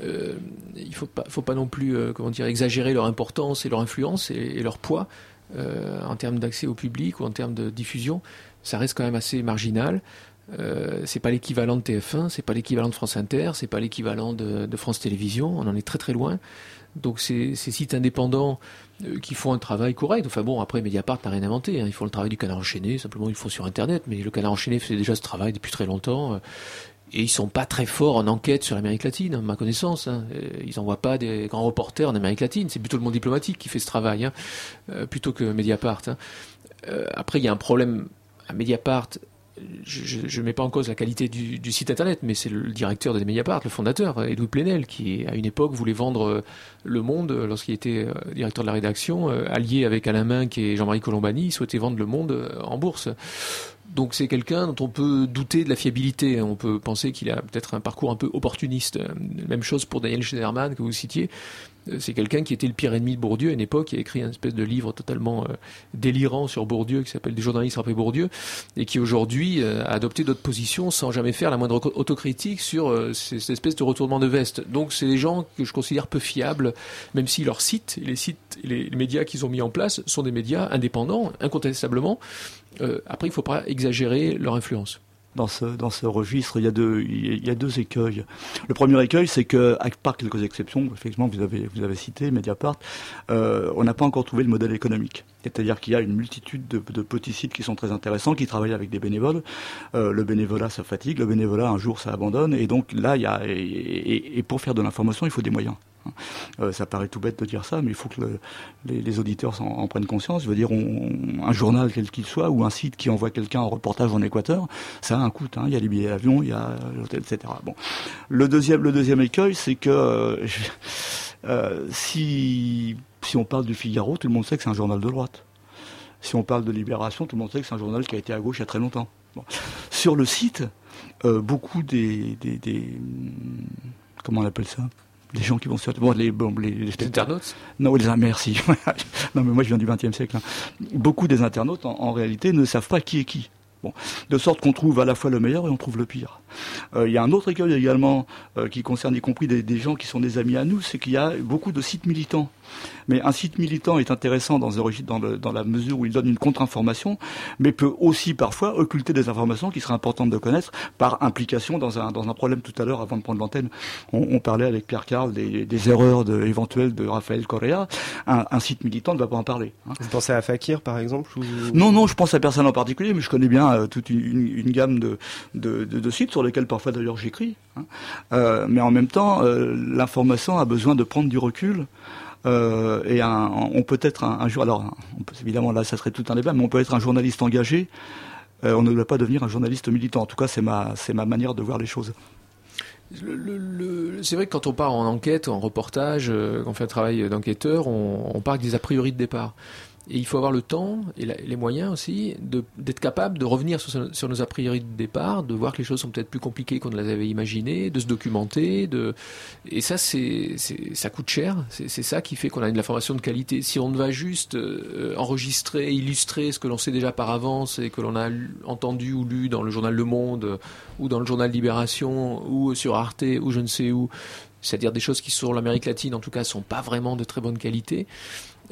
il faut pas, non plus, comment dire, exagérer leur importance et leur influence et leur poids euh, en termes d'accès au public ou en termes de diffusion. Ça reste quand même assez marginal. Euh, c'est pas l'équivalent de TF1, c'est pas l'équivalent de France Inter, c'est pas l'équivalent de, France Télévisions. On en est très très loin. Donc ces, ces sites indépendants euh, qui font un travail correct. Enfin bon, après Mediapart n'a rien inventé. Hein. Ils font le travail du canard enchaîné. Simplement, ils le font sur Internet. Mais le canard enchaîné fait déjà ce travail depuis très longtemps. Et ils sont pas très forts en enquête sur l'Amérique latine, à ma connaissance. hein. Euh, Ils n'envoient pas des grands reporters en Amérique latine. C'est plutôt le monde diplomatique qui fait ce travail, hein, euh, plutôt que Mediapart. hein. Euh, après, il y a un problème à Mediapart. Je ne mets pas en cause la qualité du, site internet, mais c'est le directeur de Mediapart, le fondateur, Edoui Plenel, qui à une époque voulait vendre Le Monde lorsqu'il était directeur de la rédaction, allié avec Alain Minck et Jean-Marie Colombani, il souhaitait vendre Le Monde en bourse. Donc c'est quelqu'un dont on peut douter de la fiabilité. On peut penser qu'il a peut-être un parcours un peu opportuniste. Euh, Même chose pour Daniel Schneiderman que vous citiez. Euh, C'est quelqu'un qui était le pire ennemi de Bourdieu à une époque, qui a écrit un espèce de livre totalement euh, délirant sur Bourdieu qui s'appelle Des journalistes frappés Bourdieu et qui aujourd'hui euh, a adopté d'autres positions sans jamais faire la moindre auto- autocritique sur cette espèce de retournement de veste. Donc c'est des gens que je considère peu fiables, même si leurs sites les sites les, médias qu'ils ont mis en place sont des médias indépendants, incontestablement. Après, il ne faut pas exagérer leur influence. Dans ce, dans ce registre, il y, a deux, il y a deux écueils. Le premier écueil, c'est que, à part quelques exceptions, effectivement, vous avez, vous avez cité Mediapart, euh, on n'a pas encore trouvé le modèle économique. C'est-à-dire qu'il y a une multitude de, petits sites qui sont très intéressants, qui travaillent avec des bénévoles. Euh, le bénévolat, ça fatigue. Le bénévolat, un jour, ça abandonne. Et donc là, il y a, et pour faire de l'information, il faut des moyens. Euh, ça paraît tout bête de dire ça, mais il faut que le- les, auditeurs en, prennent conscience. Je veux dire, un journal quel qu'il soit ou un site qui envoie quelqu'un en reportage en Équateur, ça a un coût. hein. Il y a les billets d'avion, il y a l'hôtel, etc. Bon, le deuxième, le deuxième écueil, c'est que euh, euh, si on parle du Figaro, tout le monde sait que c'est un journal de droite. Si on parle de Libération, tout le monde sait que c'est un journal qui a été à gauche il y a très longtemps. Sur le site, beaucoup des, des, des- comment on appelle ça? Les gens qui vont sur bon, les, bon, les, les internautes? Non, les merci. non, mais moi je viens du XXe siècle. hein. Beaucoup des internautes, en, en réalité, ne savent pas qui est qui. Bon, de sorte qu'on trouve à la fois le meilleur et on trouve le pire. Euh, Il y a un autre écueil également euh, qui concerne y compris des, des gens qui sont des amis à nous, c'est qu'il y a beaucoup de sites militants. Mais un site militant est intéressant dans, un registre- dans, le- dans la mesure où il donne une contre-information, mais peut aussi parfois occulter des informations qui seraient importantes de connaître par implication dans un, dans un problème. Tout à l'heure, avant de prendre l'antenne, on, on parlait avec Pierre Carl des, des erreurs de, éventuelles de Raphaël Correa. Un, un site militant ne va pas en parler. hein. Vous pensez à Fakir par exemple ou... Non, non, je pense à personne en particulier, mais je connais bien euh, toute une, une- une gamme de, de, de- de sites sur lesquels parfois d'ailleurs j'écris. hein. Euh, mais en même temps, euh, l'information a besoin de prendre du recul. Euh, et on peut être un, jour, alors on peut, évidemment là ça serait tout un débat, mais on peut être un journaliste engagé. euh, on ne doit pas devenir un journaliste militant. En tout cas, c'est ma, c'est ma manière de voir les choses. C'est vrai que quand on part en enquête, en reportage, euh, quand on fait un travail d'enquêteur, on, on part avec des a priori de départ. Et il faut avoir le temps et les moyens aussi d'être capable de revenir sur, nos a priori de départ, de voir que les choses sont peut-être plus compliquées qu'on ne les avait imaginées, de se documenter. De... Et ça, c'est, ça coûte cher. C'est, ça qui fait qu'on a de la formation de qualité. Si on va juste euh, enregistrer, illustrer ce que l'on sait déjà par avance et que l'on a entendu ou lu dans le journal Le Monde ou dans le journal Libération ou sur Arte ou je ne sais où, c'est-à-dire des choses qui sur l'Amérique latine en tout cas sont pas vraiment de très bonne qualité.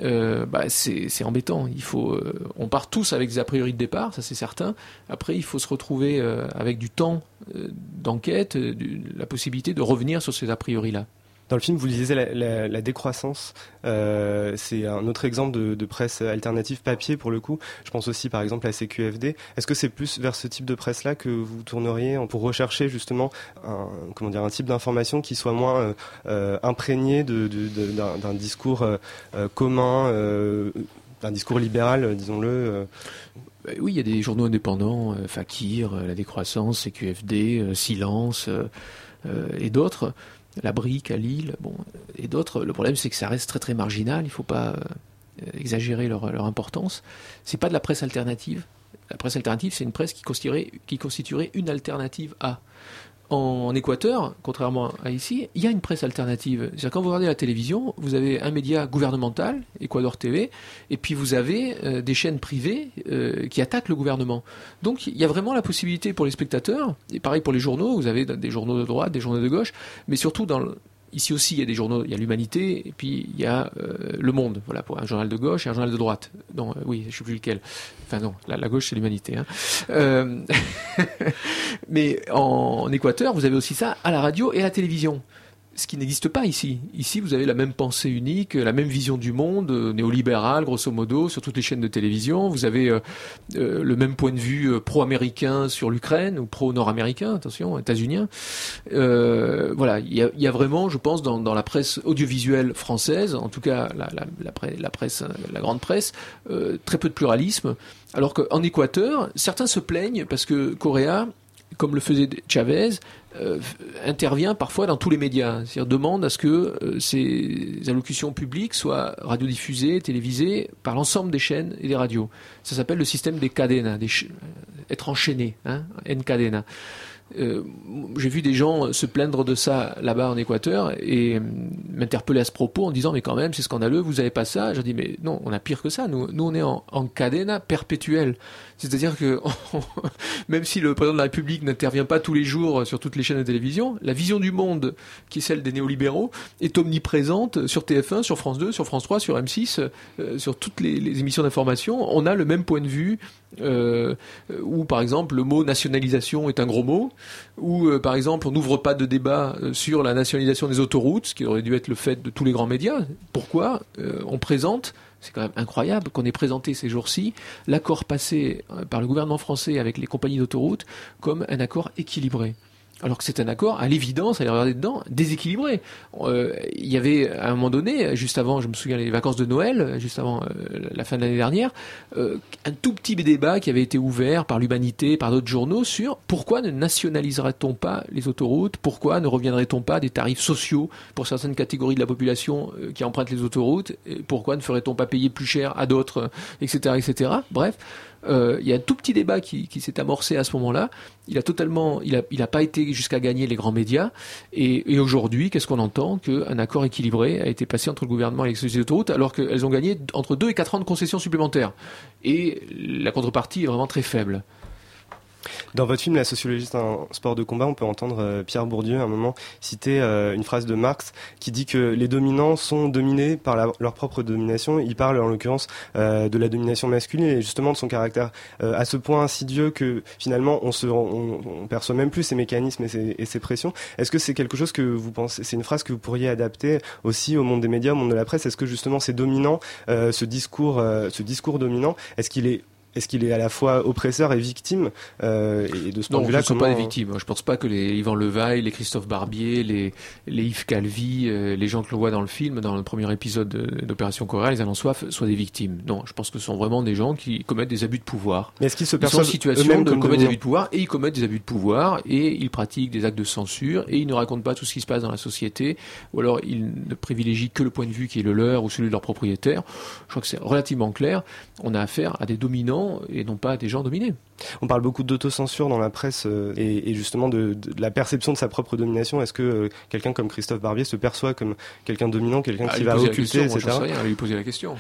Euh, bah, c'est embêtant. Il faut, euh, on part tous avec des a priori de départ, ça c'est certain. Après, il faut se retrouver euh, avec du temps d'enquête, la possibilité de revenir sur ces a priori là. Dans le film, vous disiez la, décroissance. Euh, c'est un autre exemple de, presse alternative papier pour le coup. Je pense aussi par exemple à CQFD. Est-ce que c'est plus vers ce type de presse-là que vous tourneriez pour rechercher justement un, comment dire, un type d'information qui soit moins euh, euh, imprégné d'un, discours commun, d'un discours libéral, disons-le. Bah oui, il y a des journaux indépendants, Fakir, La Décroissance, CQFD, Silence et d'autres. La Brique à Lille, bon, et d'autres. Le problème, c'est que ça reste très très marginal. Il ne faut pas euh, exagérer leur, leur importance. C'est pas de la presse alternative. La presse alternative, c'est une presse qui constituerait, qui constituerait une alternative à. En Équateur, contrairement à ici, il y a une presse alternative. C'est-à-dire quand vous regardez la télévision, vous avez un média gouvernemental, Ecuador TV, et puis vous avez euh, des chaînes privées euh, qui attaquent le gouvernement. Donc il y a vraiment la possibilité pour les spectateurs, et pareil pour les journaux, vous avez des journaux de droite, des journaux de gauche, mais surtout dans Ici aussi, il y a des journaux, il y a l'Humanité, et puis il y a euh, Le Monde, voilà, pour un journal de gauche et un journal de droite. Non, euh, oui, je ne sais plus lequel. Enfin non, la, gauche, c'est l'Humanité. Hein. Euh, mais en Équateur, vous avez aussi ça à la radio et à la télévision. Ce qui n'existe pas ici. Ici, vous avez la même pensée unique, la même vision du monde, euh, néolibérale, grosso modo, sur toutes les chaînes de télévision. Vous avez euh, euh, le même point de vue pro-américain sur l'Ukraine, ou pro-nord-américain, attention, états-unien. Voilà, il y a, y a vraiment, je pense, dans, la presse audiovisuelle française, en tout cas la, presse, la, grande presse, très peu de pluralisme. Alors qu'en Équateur, certains se plaignent parce que Corée, comme le faisait Chavez, euh, intervient parfois dans tous les médias, c'est-à-dire demande à ce que euh, ces allocutions publiques soient radiodiffusées, télévisées par l'ensemble des chaînes et des radios. Ça s'appelle le système des cadena, des ch- être enchaîné, hein, encadena. Euh, j'ai vu des gens se plaindre de ça là-bas en Équateur et euh, m'interpeller à ce propos en disant mais quand même c'est scandaleux, vous avez pas ça. J'ai dit mais non, on a pire que ça. Nous, nous on est en, en cadena perpétuelle. C'est-à-dire que même si le président de la République n'intervient pas tous les jours sur toutes les chaînes de télévision, la vision du monde qui est celle des néolibéraux est omniprésente sur TF1, sur France 2, sur France 3, sur M6, euh, sur toutes les émissions d'information. On a le même point de vue euh, où par exemple le mot nationalisation est un gros mot, où euh, par exemple on n'ouvre pas de débat euh, sur la nationalisation des autoroutes, ce qui aurait dû être le fait de tous les grands médias. Pourquoi Euh, on présente c'est quand même incroyable qu'on ait présenté ces jours-ci l'accord passé par le gouvernement français avec les compagnies d'autoroutes comme un accord équilibré. Alors que c'est un accord, à l'évidence, allez regarder dedans, déséquilibré. Euh, Il y avait à un moment donné, juste avant, je me souviens, les vacances de Noël, juste avant euh, la fin de l'année dernière, euh, un tout petit débat qui avait été ouvert par l'Humanité, par d'autres journaux, sur pourquoi ne nationaliserait-on pas les autoroutes, pourquoi ne reviendrait-on pas des tarifs sociaux pour certaines catégories de la population qui empruntent les autoroutes, et pourquoi ne ferait-on pas payer plus cher à d'autres, etc., etc. Bref, euh, il y a un tout petit débat qui, s'est amorcé à ce moment-là. Il a totalement, il a, pas été jusqu'à gagner les grands médias. Et, aujourd'hui, qu'est-ce qu'on entend Qu'un accord équilibré a été passé entre le gouvernement et les sociétés d'autoroutes, alors qu'elles ont gagné entre 2 et 4 ans de concessions supplémentaires. Et la contrepartie est vraiment très faible. Dans votre film La sociologie c'est un sport de combat, on peut entendre euh, Pierre Bourdieu à un moment citer euh, une phrase de Marx qui dit que les dominants sont dominés par leur propre domination. Il parle en l'occurrence euh, de la domination masculine et justement de son caractère à ce point insidieux que finalement on se on, perçoit même plus ces mécanismes et ces, et ces pressions. Est-ce que c'est quelque chose que vous pensez C'est une phrase que vous pourriez adapter aussi au monde des médias, au monde de la presse? Est-ce que justement ces dominants, ce discours, ce discours dominant, est-ce qu'il est est-ce qu'il est à la fois oppresseur et victime euh, Et de ce point Non, de vue-là, comment pas des victimes. Je pense pas que les Yvan Levaille, les Christophe Barbier, les, les Yves Calvi, euh, les gens que l'on voit dans le film, dans le premier épisode de- d'Opération Coréa, les Allons Soif, soient des victimes. Non, je pense que ce sont vraiment des gens qui commettent des abus de pouvoir. Mais est-ce qu'ils se Ils sont en perçoivent situation de comme commettre des abus de pouvoir et ils commettent des abus de pouvoir et ils pratiquent des actes de censure et ils ne racontent pas tout ce qui se passe dans la société ou alors ils ne privilégient que le point de vue qui est le leur ou celui de leur propriétaire. Je crois que c'est relativement clair. On a affaire à des dominants et non pas à des gens dominés. On parle beaucoup d'autocensure dans la presse euh, et, et justement de, la perception de sa propre domination. Est-ce que euh, quelqu'un comme Christophe Barbier se perçoit comme quelqu'un dominant, quelqu'un Ah, qui va occulter, question, etc. rien, lui poser la question.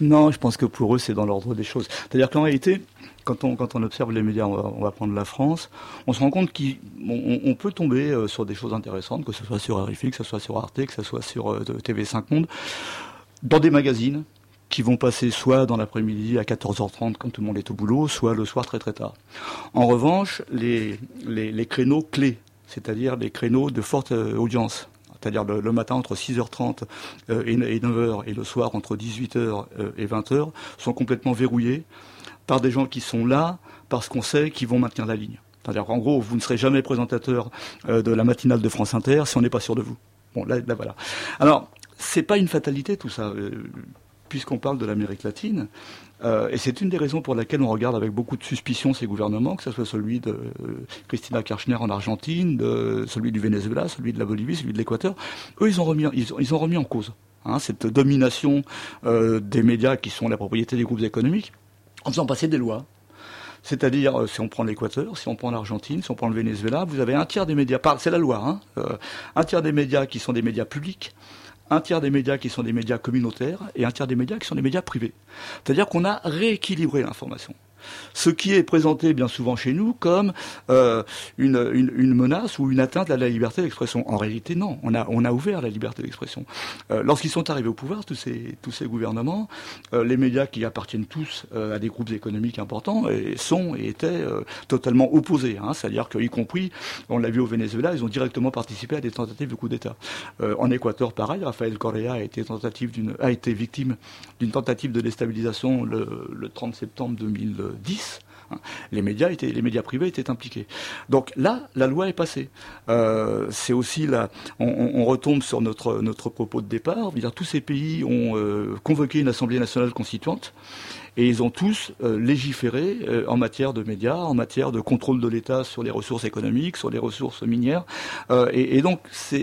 Non, je pense que pour eux, c'est dans l'ordre des choses. C'est-à-dire qu'en réalité, quand on, quand on observe les médias, on va, on va prendre la France, on se rend compte qu'on on, on peut tomber euh, sur des choses intéressantes, que ce soit sur RFI, que ce soit sur Arte, que ce soit sur euh, TV5 Monde, dans des magazines qui vont passer soit dans l'après-midi à 14h30 quand tout le monde est au boulot, soit le soir très très tard. En revanche, les, les, créneaux clés, c'est-à-dire les créneaux de forte euh, audience, c'est-à-dire le, matin entre 6h30 euh, et, et 9h et le soir entre 18h euh, et 20h, sont complètement verrouillés par des gens qui sont là parce qu'on sait qu'ils vont maintenir la ligne. C'est-à-dire qu'en gros, vous ne serez jamais présentateur de la matinale de France Inter si on n'est pas sûr de vous. Bon, là, là voilà. Alors, c'est pas une fatalité tout ça, puisqu'on parle de l'Amérique latine. Euh, et c'est une des raisons pour laquelle on regarde avec beaucoup de suspicion ces gouvernements, que ce soit celui de euh, Christina Kirchner en Argentine, celui du Venezuela, celui de la Bolivie, celui de l'Équateur. Eux, ils ont remis, en cause hein, cette domination euh, des médias qui sont la propriété des groupes économiques, en faisant passer des lois. C'est-à-dire, si on prend l'Équateur, si on prend l'Argentine, si on prend le Venezuela, vous avez un tiers des médias, c'est la loi, hein, un tiers des médias qui sont des médias publics, un tiers des médias qui sont des médias communautaires et un tiers des médias qui sont des médias privés. C'est-à-dire qu'on a rééquilibré l'information. Ce qui est présenté bien souvent chez nous comme euh, une, menace ou une atteinte à la liberté d'expression. En réalité, non. On a, ouvert la liberté d'expression. Euh, lorsqu'ils sont arrivés au pouvoir, tous ces, gouvernements, euh, les médias qui appartiennent tous à des groupes économiques importants sont et étaient totalement opposés. Hein. C'est-à-dire qu'y compris, on l'a vu au Venezuela, ils ont directement participé à des tentatives de coup d'État. en Équateur, pareil, Rafael Correa a été, victime d'une tentative de déstabilisation le, 30 septembre 2000. Hein, les médias, étaient, les médias privés étaient impliqués. Donc là, la loi est passée. Euh, c'est aussi là, on, retombe sur notre, propos de départ. Tous ces pays ont euh, convoqué une assemblée nationale constituante et ils ont tous euh, légiféré en matière de médias, en matière de contrôle de l'État sur les ressources économiques, sur les ressources minières. Et, donc,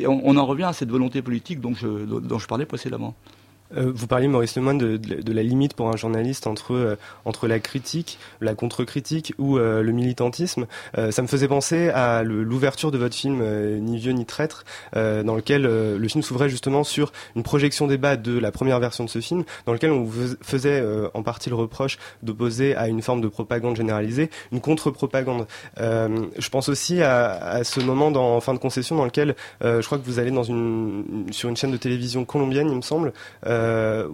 on, en revient à cette volonté politique dont je parlais précédemment. Euh, vous parliez, Maurice Lemoine, de, de, la limite pour un journaliste entre, euh, entre la critique, la contre-critique ou euh, le militantisme. Ça me faisait penser à l'ouverture de votre film Ni vieux ni traître, dans lequel le film s'ouvrait justement sur une projection débat de la première version de ce film, dans lequel on vous faisait en partie le reproche d'opposer à une forme de propagande généralisée une contre-propagande. Je pense aussi à, ce moment dans en fin de concession dans lequel je crois que vous allez dans une, sur une chaîne de télévision colombienne, il me semble,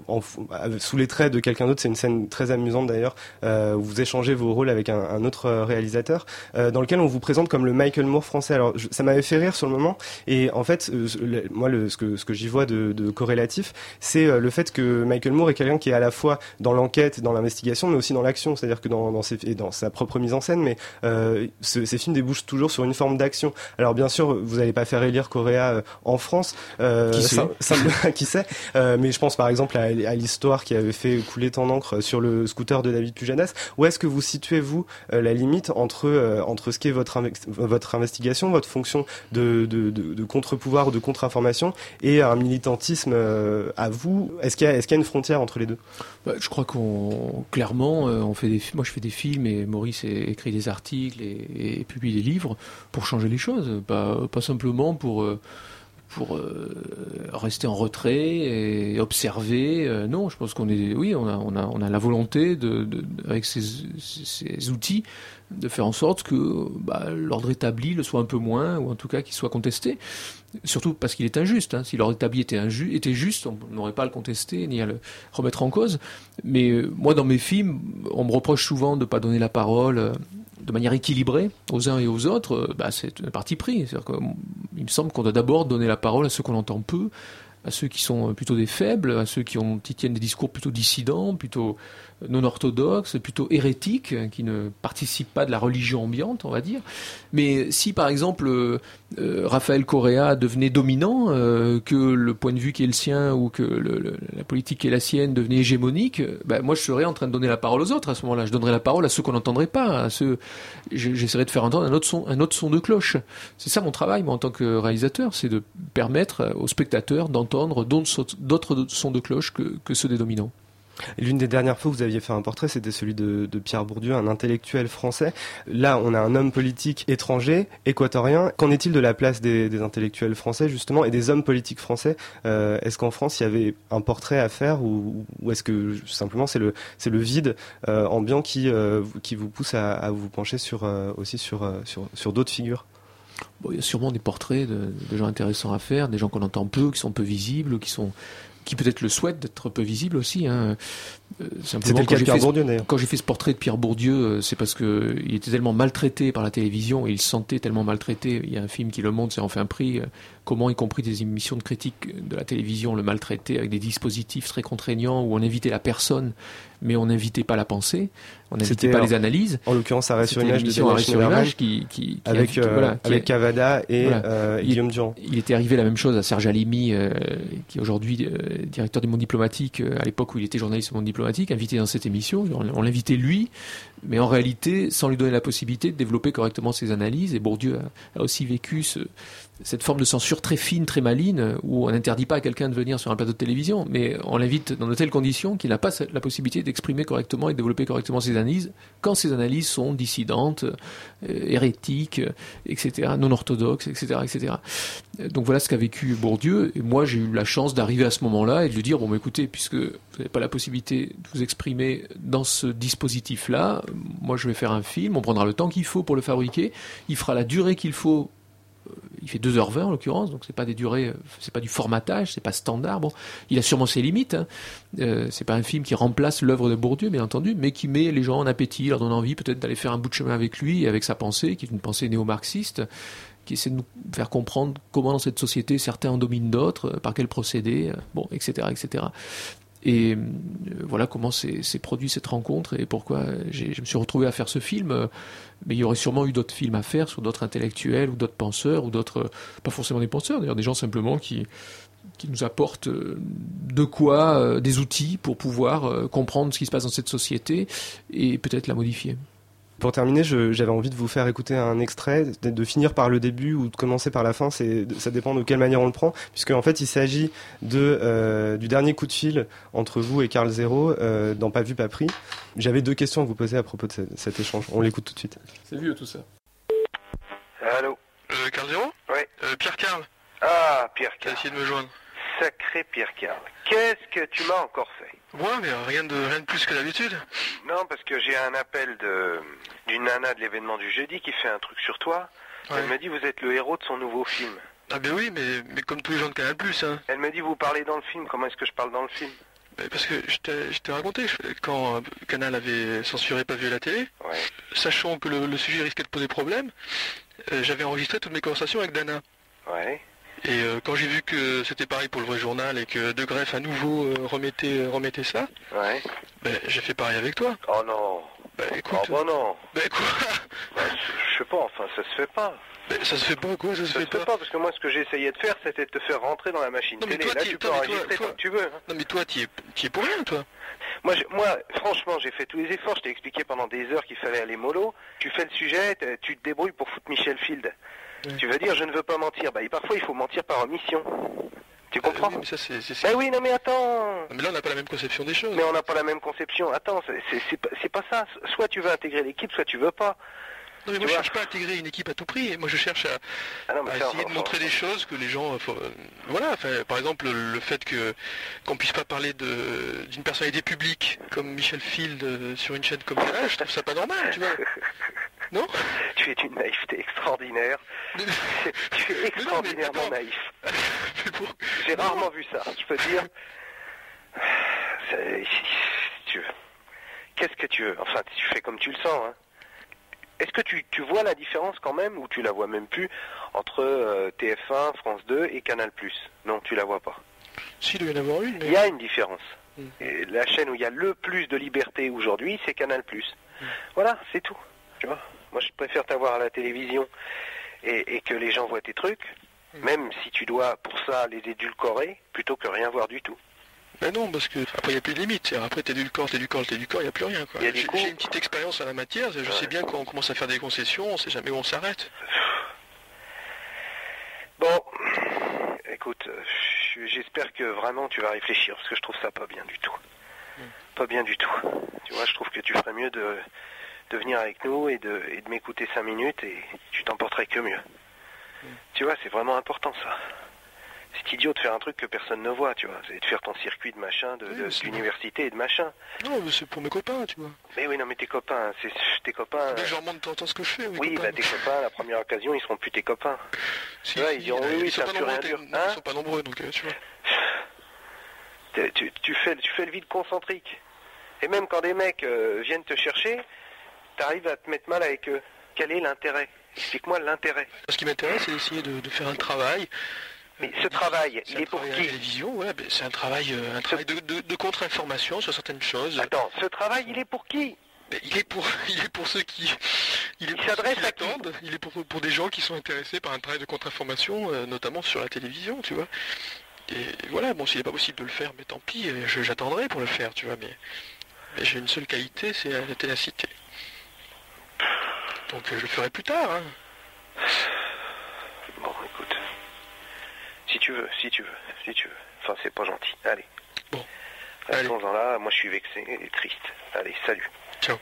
en f- avec- sous les traits de quelqu'un d'autre. C'est une scène très amusante d'ailleurs, euh, où vous échangez vos rôles avec un, un autre euh, réalisateur, euh, dans lequel on vous présente comme le Michael Moore français. Alors je- ça m'avait fait rire sur le moment, et en fait, euh, le- moi, le, ce que, ce que j'y vois de, de corrélatif, c'est euh, le fait que Michael Moore est quelqu'un qui est à la fois dans l'enquête, dans l'investigation, mais aussi dans l'action. C'est-à-dire que dans, dans, ses, et dans sa propre mise en scène, mais euh, ce- ces films débouchent toujours sur une forme d'action. Alors bien sûr, vous n'allez pas faire élire Correa euh, en France, euh, Qui sait? ça- ça- qui sait, Euh, mais je pense par exemple à, l'histoire qui avait fait couler tant d'encre sur le scooter de David Pujadas. Où est-ce que vous situez vous euh, la limite entre euh, entre ce qui est votre votre investigation, votre fonction de de, contre-pouvoir ou de contre-information et un militantisme euh, à vous? Est-ce qu'il y a une frontière entre les deux? Bah, je crois qu'on clairement, on fait des, moi je fais des films et Maurice écrit des articles et, publie des livres pour changer les choses, pas, simplement pour pour euh, rester en retrait et observer. Euh, non, je pense qu'on est, oui, on a on a on a la volonté de, avec ces, outils de faire en sorte que bah, l'ordre établi le soit un peu moins ou en tout cas qu'il soit contesté. Surtout parce qu'il est injuste. Hein. Si l'ordre établi était, juste, on n'aurait pas à le contester ni à le remettre en cause. Mais euh, moi, dans mes films, on me reproche souvent de ne pas donner la parole de manière équilibrée aux uns et aux autres. Euh, bah, c'est un parti pris. Il me semble qu'on doit d'abord donner la parole à ceux qu'on entend peu, à ceux qui sont plutôt des faibles, à ceux qui, ont, qui tiennent des discours plutôt dissidents, plutôt non orthodoxes, plutôt hérétiques, qui ne participent pas de la religion ambiante, on va dire. Mais si par exemple euh, euh, Raphaël Correa devenait dominant, euh, que le point de vue qui est le sien ou que la politique qui est la sienne devenait hégémonique, ben, moi je serais en train de donner la parole aux autres à ce moment-là. Je donnerais la parole à ceux qu'on n'entendrait pas, à ceux. je- J'essaierais de faire entendre un autre son, un autre son de cloche. C'est ça mon travail, moi en tant que réalisateur, c'est de permettre aux spectateurs d'entendre d'autres sons de cloche que ceux des dominants. L'une des dernières fois où vous aviez fait un portrait, c'était celui de, Pierre Bourdieu, un intellectuel français. Là, on a un homme politique étranger, équatorien. Qu'en est-il de la place des, intellectuels français, justement, et des hommes politiques français? Euh, Est-ce qu'en France, il y avait un portrait à faire, ou, est-ce que simplement c'est le, vide euh, ambiant qui, euh, vous- qui vous pousse à, vous pencher aussi sur, d'autres figures? Il y a sûrement des portraits de gens intéressants à faire, des gens qu'on entend peu, qui sont peu visibles, qui sont qui peut-être le souhaitent d'être peu visibles aussi. Hein. Euh, C'était le cas de j'ai Pierre fait ce- Bourdieu, d'ailleurs. Quand j'ai fait ce portrait de Pierre Bourdieu, euh, c'est parce que il était tellement maltraité par la télévision et il se sentait tellement maltraité. Il y a un film qui le montre, c'est enfin pris. euh, comment, y compris des émissions de critique de la télévision, le maltraitaient avec des dispositifs très contraignants où on invitait la personne, mais on n'invitait pas la pensée, on n'invitait pas en- les analyses. En l'occurrence, Arrêt sur image de Arrêt sur image qui, qui, qui avec, invite- euh, voilà, qui avec a- Cavada et voilà. euh, Il- Guillaume Durand. il était arrivé la même chose à Serge Alimi, euh, qui est aujourd'hui directeur du Monde Diplomatique, à l'époque où il était journaliste au Monde Diplomatique, invité dans cette émission. On, l'invitait lui, mais en réalité, sans lui donner la possibilité de développer correctement ses analyses. Et Bourdieu a aussi vécu ce- cette forme de censure très fine, très maligne, où on n'interdit pas à quelqu'un de venir sur un plateau de télévision, mais on l'invite dans de telles conditions qu'il n'a pas la possibilité d'exprimer correctement et de développer correctement ses analyses, quand ces analyses sont dissidentes, euh, hérétiques, etc., non orthodoxes, etc., etc. Donc voilà ce qu'a vécu Bourdieu. Et moi, j'ai eu la chance d'arriver à ce moment-là et de lui dire bon, bah, écoutez, puisque vous n'avez pas la possibilité de vous exprimer dans ce dispositif-là, moi, je vais faire un film. On prendra le temps qu'il faut pour le fabriquer. Il fera la durée qu'il faut. Il fait 2h20 en l'occurrence, donc c'est pas des durées, c'est pas du formatage, c'est pas standard. Bon, il a sûrement ses limites. Hein. Euh, c'est pas un film qui remplace l'œuvre de Bourdieu, bien entendu, mais qui met les gens en appétit, leur donne envie peut-être d'aller faire un bout de chemin avec lui et avec sa pensée, qui est une pensée néo-marxiste, qui essaie de nous faire comprendre comment dans cette société certains en dominent d'autres, par quel procédé, euh, bon, etc., etc. Et euh, voilà comment s'est produit cette rencontre et pourquoi je me suis retrouvé à faire ce film. Mais il y aurait sûrement eu d'autres films à faire sur d'autres intellectuels ou d'autres penseurs ou d'autres, pas forcément des penseurs, d'ailleurs des gens simplement qui qui nous apportent euh, de quoi, euh, des outils pour pouvoir comprendre ce qui se passe dans cette société et peut-être la modifier. Pour terminer, j'avais envie de vous faire écouter un extrait, de, de finir par le début ou de commencer par la fin. C'est, ça dépend de quelle manière on le prend, puisque en fait, il s'agit de euh, du dernier coup de fil entre vous et Carl Zero euh, dans Pas vu, pas pris. J'avais deux questions à vous poser à propos de ce- cet échange. On l'écoute tout de suite. C'est vieux tout ça. Allô Euh, Carl Zéro Ouais. Euh, Pierre Carl, Ah, Pierre t'as Carl. essayé de me joindre. Sacré Pierre Carl. Qu'est-ce que tu m'as encore fait? Ouais, mais rien de, rien de plus que d'habitude. Non, parce que j'ai un appel de d'une nana de l'événement du jeudi qui fait un truc sur toi. Elle me dit vous êtes le héros de son nouveau film. Ah ben oui, mais, mais comme tous les gens de Canal+, hein. Elle me dit vous parlez dans le film. Comment est-ce que je parle dans le film? Ben, Parce que je t'ai raconté, quand euh, Canal avait censuré Pas vu la télé, sachant que le, le sujet risquait de poser problème, euh, j'avais enregistré toutes mes conversations avec Dana. Ouais. Et euh, quand j'ai vu que c'était pareil pour le vrai journal et que De Greff à nouveau euh, remettait, remettait ça, Ouais. ben, j'ai fait pareil avec toi. Oh non. Ben écoute. Oh bah non. Ben quoi? Bah, je sais pas. Enfin, ça se fait pas. Ça se fait pas quoi, ça se Ça fait se fait pas parce que moi, ce que j'ai essayé de faire, c'était de te faire rentrer dans la machine Non, mais télé. toi, Là, tu peux enregistrer toi- tant que tu veux. hein. Non mais toi, t'y es, es pour rien, toi. Moi, je- moi, franchement, j'ai fait tous les efforts. Je t'ai expliqué pendant des heures qu'il fallait aller mollo. Tu fais le sujet, tu te débrouilles pour foutre Michel Field. Tu veux dire, je ne veux pas mentir. Bah, et parfois, il faut mentir par omission. Tu comprends Oui, mais ça c'est... c'est- Bah oui, non, mais attends. Mais là, on n'a pas la même conception des choses. Mais on n'a pas la même conception. Attends, c'est- pas, c'est pas ça. Soit tu veux intégrer l'équipe, soit tu veux pas. Non mais Tu moi je vois cherche pas à intégrer une équipe à tout prix. Moi je cherche à, Ah non, à essayer de enfin, montrer des choses que les gens, euh, faut- euh, voilà. enfin, par exemple le, le fait que qu'on puisse pas parler de d'une personnalité publique comme Michel Field euh, sur une chaîne comme ça, je trouve ça pas normal, tu vois. Non Tu es d'une naïveté extraordinaire. tu es extraordinairement naïf. J'ai rarement vu ça, je peux dire. Si tu veux. Qu'est-ce que tu veux? Enfin, tu fais comme tu le sens. Hein. Est-ce que tu, tu vois la différence quand même, ou tu la vois même plus, entre euh, TF1, France 2 et Canal+. Non, tu la vois pas. Si, il doit y en avoir une. mais- Il y a une différence. Et la chaîne où il y a le plus de liberté aujourd'hui, c'est Canal+. Voilà, c'est tout. Tu vois? Moi, je préfère t'avoir à la télévision et, et que les gens voient tes trucs, même si tu dois pour ça les édulcorer, plutôt que rien voir du tout. Mais non, parce que après il n'y a plus de limite. Après t'édulcores, t'édulcores, t'édulcores, il n'y a plus rien. quoi. Il y a J'ai coups. j'ai une petite expérience en la matière. Je sais bien quand on commence à faire des concessions, on sait jamais où on s'arrête. Bon, écoute, je- j'espère que vraiment tu vas réfléchir, parce que je trouve ça pas bien du tout. Pas bien du tout. Tu vois, je trouve que tu ferais mieux de, de venir avec nous et de, et de m'écouter cinq minutes et tu t'en porterais que mieux. Tu vois, c'est vraiment important ça. C'est idiot de faire un truc que personne ne voit, tu vois. C'est de faire ton circuit de machin, de, de- d'université et de machin. Non, mais c'est pour mes copains, tu vois. Mais oui, non, mais tes copains, c'est tes copains. Dès que je leur montre temps ce que je fais, mes Oui, copains. bah tes copains, à la première occasion, ils seront plus tes copains. Si, tu vois, si, ils diront oui, oui, ça plus rien dur. Hein ils sont pas nombreux, donc euh, tu vois. Tu, tu- tu fais, tu fais le vide concentrique. Et même quand des mecs euh, viennent te chercher, t'arrives à te mettre mal avec eux. Quel est l'intérêt? Explique-moi l'intérêt. Ce qui m'intéresse, c'est d'essayer de, de faire un travail. Mais ce travail, il est pour qui? télévision, ouais, ben, c'est un travail, euh, un travail de, de- de contre-information sur certaines choses. Attends, ce travail, il est pour qui? Ben, il est pour, il est pour ceux qui, il est pour ceux s'adresse qui à qui? l'attendent. Il est pour, pour des gens qui sont intéressés par un travail de contre-information, euh, notamment sur la télévision, tu vois. Et voilà, bon, s'il n'est pas possible de le faire, mais tant pis, euh, j'attendrai pour le faire, tu vois. Mais, mais j'ai une seule qualité, c'est la ténacité. Donc euh, je le ferai plus tard. Hein. Bon, écoute. Si tu veux, si tu veux, si tu veux. Enfin, c'est pas gentil. Allez. Bon. Restons-en là. Moi, je suis vexé et triste. Allez, salut. Ciao.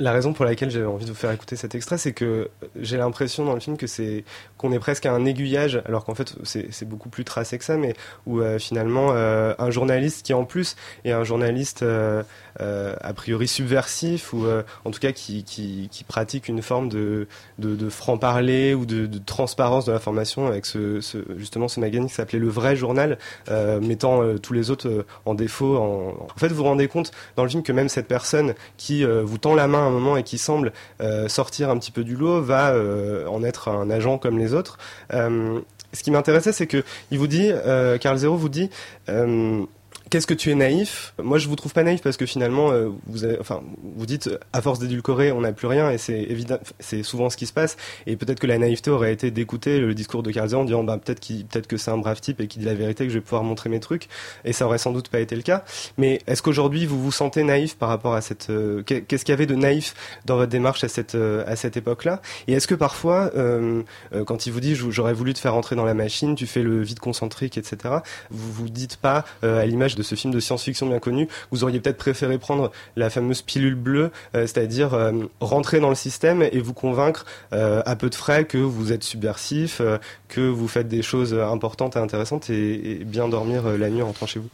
La raison pour laquelle j'avais envie de vous faire écouter cet extrait, c'est que j'ai l'impression dans le film que c'est qu'on est presque à un aiguillage, alors qu'en fait c'est beaucoup plus tracé que ça, mais où euh, finalement euh, un journaliste qui en plus est un journaliste euh, euh, a priori subversif ou euh, en tout cas qui, qui, qui pratique une forme de, de, de franc parler ou de, de transparence de l'information avec ce, ce justement ce magazine qui s'appelait le vrai journal, euh, mettant tous les autres en défaut. En... en fait, vous vous rendez compte dans le film que même cette personne qui vous tend la main un moment et qui semble euh, sortir un petit peu du lot va euh, en être un agent comme les autres. Euh, ce qui m'intéressait, c'est que il vous dit, Carl Zero vous dit. Qu'est-ce que tu es naïf? Moi, je vous trouve pas naïf parce que finalement, euh, vous, avez, enfin, vous dites à force d'édulcorer, on n'a plus rien, et c'est évident, c'est souvent ce qui se passe. Et peut-être que la naïveté aurait été d'écouter le discours de Carl Zero en disant, bah, peut-être qu'il, peut-être que c'est un brave type et qu'il dit la vérité, que je vais pouvoir montrer mes trucs. Et ça aurait sans doute pas été le cas. Mais est-ce qu'aujourd'hui, vous vous sentez naïf par rapport à cette euh, qu'est- Qu'est-ce qu'il y avait de naïf dans votre démarche à cette euh, à cette époque-là? Et est-ce que parfois, euh, euh, quand il vous dit, j'aurais voulu te faire entrer dans la machine, tu fais le vide concentrique, etc. Vous vous dites pas, à l'image de ce film de science-fiction bien connu, vous auriez peut-être préféré prendre la fameuse pilule bleue, euh, c'est-à-dire euh, rentrer dans le système et vous convaincre euh, à peu de frais que vous êtes subversif, que vous faites des choses importantes et intéressantes et, bien dormir la nuit en rentrant chez vous.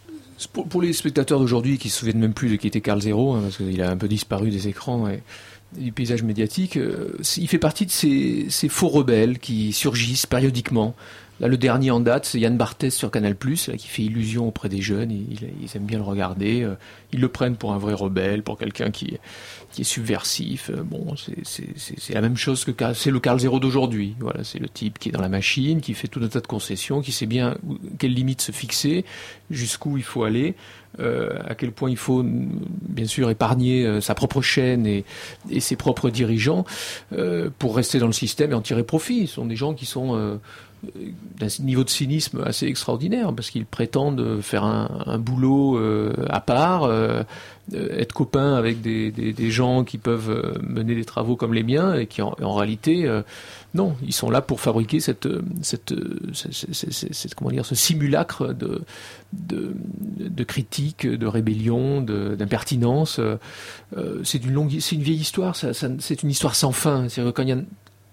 Pour, les spectateurs d'aujourd'hui qui se souviennent même plus de qui était Carl Zero, hein, parce qu'il a un peu disparu des écrans et, du paysage médiatique, il fait partie de ces faux rebelles qui surgissent périodiquement. Là, le dernier en date, c'est Yann Barthès sur Canal+, là, qui fait illusion auprès des jeunes. Ils, aiment bien le regarder. euh, Ils le prennent pour un vrai rebelle, pour quelqu'un qui, qui est subversif. Euh, Bon, c'est- la même chose que c'est le Carl Zero d'aujourd'hui. Voilà, c'est le type qui est dans la machine, qui fait tout un tas de concessions, qui sait bien quelles limites se fixer, jusqu'où il faut aller, euh, à quel point il faut bien sûr épargner sa propre chaîne et, et ses propres dirigeants pour rester dans le système et en tirer profit. Ce sont des gens qui sont d'un niveau de cynisme assez extraordinaire parce qu'ils prétendent faire un, boulot euh, à part, euh, euh, être copains avec des, gens qui peuvent euh, mener des travaux comme les miens et qui en, réalité euh, non, ils sont là pour fabriquer cette, euh, comment dire, ce simulacre de, de, de critique, de rébellion, d'impertinence. Euh, euh, c'est une longue, c'est une vieille histoire. C'est une histoire sans fin. Que quand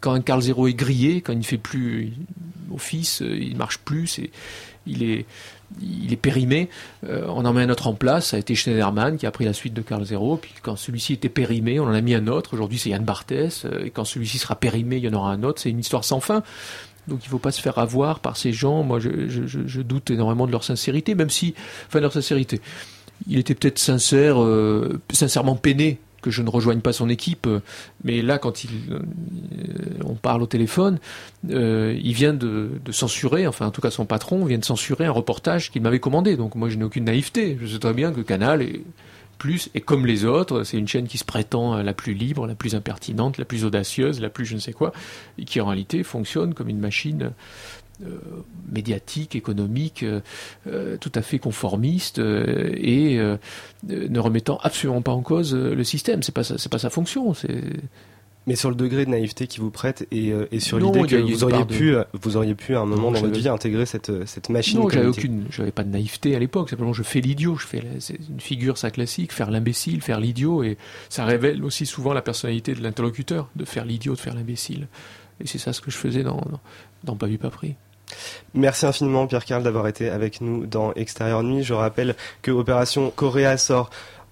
quand un Carl Zero est grillé, quand il ne fait plus office, euh, il marche plus, il est, périmé. euh, on en met un autre en place. Ça a été Schneiderman qui a pris la suite de Carl Zero. Puis quand celui-ci était périmé, on en a mis un autre. Aujourd'hui, c'est Yann Barthès. euh, et quand celui-ci sera périmé, il y en aura un autre. C'est une histoire sans fin. Donc il ne faut pas se faire avoir par ces gens. Moi, je, doute énormément de leur sincérité, même si, enfin, leur sincérité. Il était peut-être sincère, euh, sincèrement peiné que je ne rejoigne pas son équipe, euh, mais là, quand il, euh, on parle au téléphone, euh, il vient de, censurer, enfin en tout cas son patron vient de censurer un reportage qu'il m'avait commandé. Donc moi, je n'ai aucune naïveté. Je sais très bien que Canal est plus, et comme les autres, c'est une chaîne qui se prétend la plus libre, la plus impertinente, la plus audacieuse, la plus je ne sais quoi, et qui en réalité fonctionne comme une machine médiatique, économique, euh, euh, tout à fait conformiste euh, et euh, euh, ne remettant absolument pas en cause euh, le système. C'est pas c'est pas sa fonction. C'est Mais sur le degré de naïveté qui vous prête et, euh, et sur l'idée que vous auriez de- pu, euh, vous auriez pu à un moment Non, dans votre vie intégrer cette euh, cette machine. non, j'avais aucune, j'avais pas de naïveté à l'époque. Simplement, je fais l'idiot. Je fais c'est une figure ça classique, faire l'imbécile, faire l'idiot, et ça révèle aussi souvent la personnalité de l'interlocuteur, de faire l'idiot, de faire l'imbécile. Et c'est ça ce que je faisais dans dans, dans Pas vu pas pris. Merci infiniment Pierre Carl d'avoir été avec nous dans Extérieur Nuit. Je rappelle que Opération Coréa sort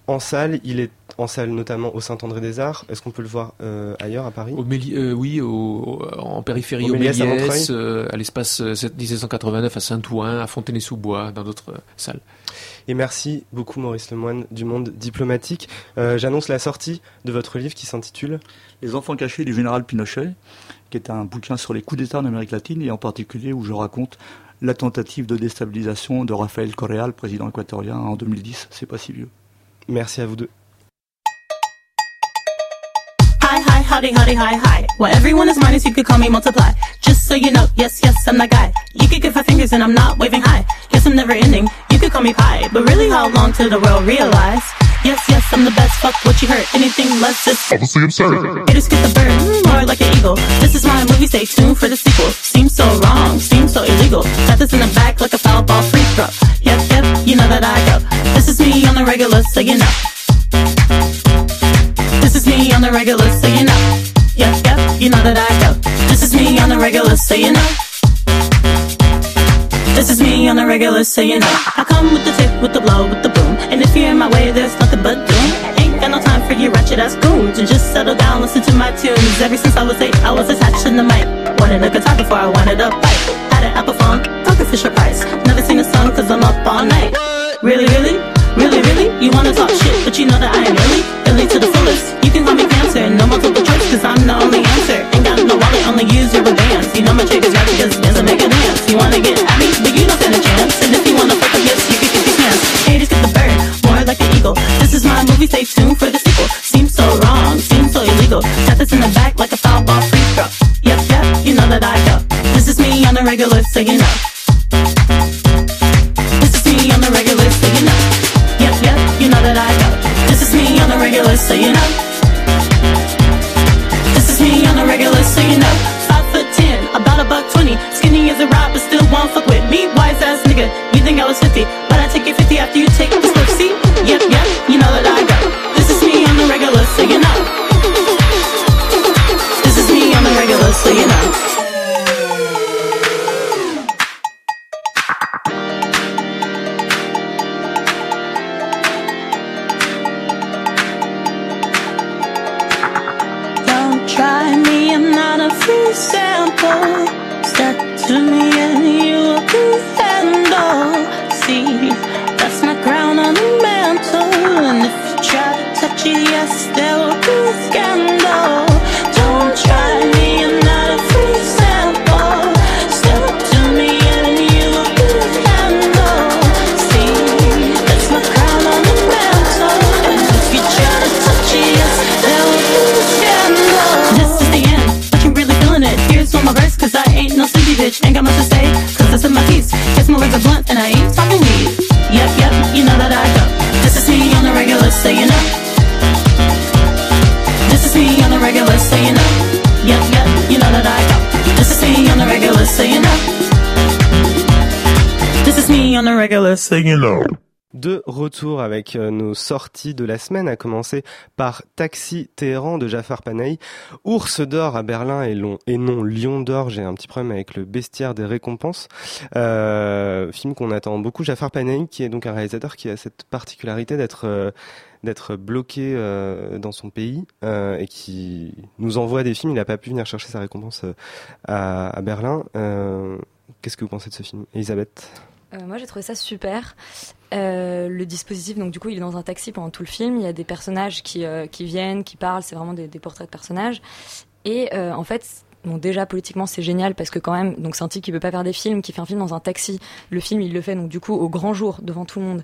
en salle. Il est en salle notamment au Saint-André-des-Arts. Est-ce qu'on peut le voir euh, ailleurs à Paris? Au Méli- euh, oui, au- en périphérie Au au Méliès, à euh, à l'espace euh, 1789 à Saint-Ouen, à Fontenay-sous-Bois, dans d'autres euh, salles. Et merci beaucoup Maurice Lemoine du Monde Diplomatique. Euh, J'annonce la sortie de votre livre qui s'intitule Les enfants cachés du général Pinochet, qui est un bouquin sur les coups d'État en Amérique latine et en particulier où je raconte la tentative de déstabilisation de Rafael Correa, le président équatorien, en 2010. C'est pas si vieux. Merci à vous deux. Hi, hi, howdy, howdy, hi, hi. Well, everyone is minus, you could call me multiply. Just so you know, yes, yes, I'm that guy. You could give five fingers and I'm not waving high. Yes, I'm never ending, you could call me pie. But really, how long till the world realize? Yes, yes, I'm the best, fuck what you heard. Anything less is Obviously absurd. Haters get the bird, mm, more like an eagle. This is my movie, stay tuned for the sequel. Seems so wrong, seems so illegal. This in the back like a foul ball free throw. Yep, yep, you know that I go. This is me on the regular, so you know. This is me on the regular, so you know. Yep, yep, you know that I go. This is me on the regular, so you know. This is me on the regular, so you know. I come with the tip, with the blow, with the boom. And if you're in my way, there's nothing ass goons. And just settle down, listen to my tunes. Ever since I was eight, I was attached to the mic. Wanted a guitar before I wanted a bike. Had an Apple phone, talking Fisher Price. Never seen a song cause I'm up all night. Really, really? Really, really? You wanna talk shit, but you know that I am really, really to the fullest. You can call me cancer, no multiple choice, cause I'm the only answer. Ain't got no wallet, only use your bands. You know my chick is right because doesn't make a dance. You wanna get at me, but you don't stand a chance. And if you wanna fuck up, yes, you can kick these hands. Haters get the bird, more like an eagle. This is my movie, stay tuned for in the back like a foul ball free throw. Yep, yep, you know that I go. This is me on the regular, so you know. De retour avec euh, nos sorties de la semaine, à commencer par Taxi Téhéran de Jafar Panahi, Ours d'or à Berlin et, non Lion d'or, j'ai un petit problème avec le bestiaire des récompenses, euh, film qu'on attend beaucoup, Jafar Panahi qui est donc un réalisateur qui a cette particularité d'être euh, bloqué dans son pays et qui nous envoie des films, il n'a pas pu venir chercher sa récompense à, Berlin. Qu'est-ce que vous pensez de ce film? Elisabeth? Euh, moi, j'ai trouvé ça super. Euh, le dispositif, donc du coup, il est dans un taxi pendant tout le film. Il y a des personnages qui, euh, qui viennent, qui parlent. C'est vraiment des, portraits de personnages. Et en fait, bon, déjà politiquement, c'est génial parce que quand même, donc c'est un type qui peut pas faire des films, qui fait un film dans un taxi. Le film, il le fait donc du coup au grand jour devant tout le monde.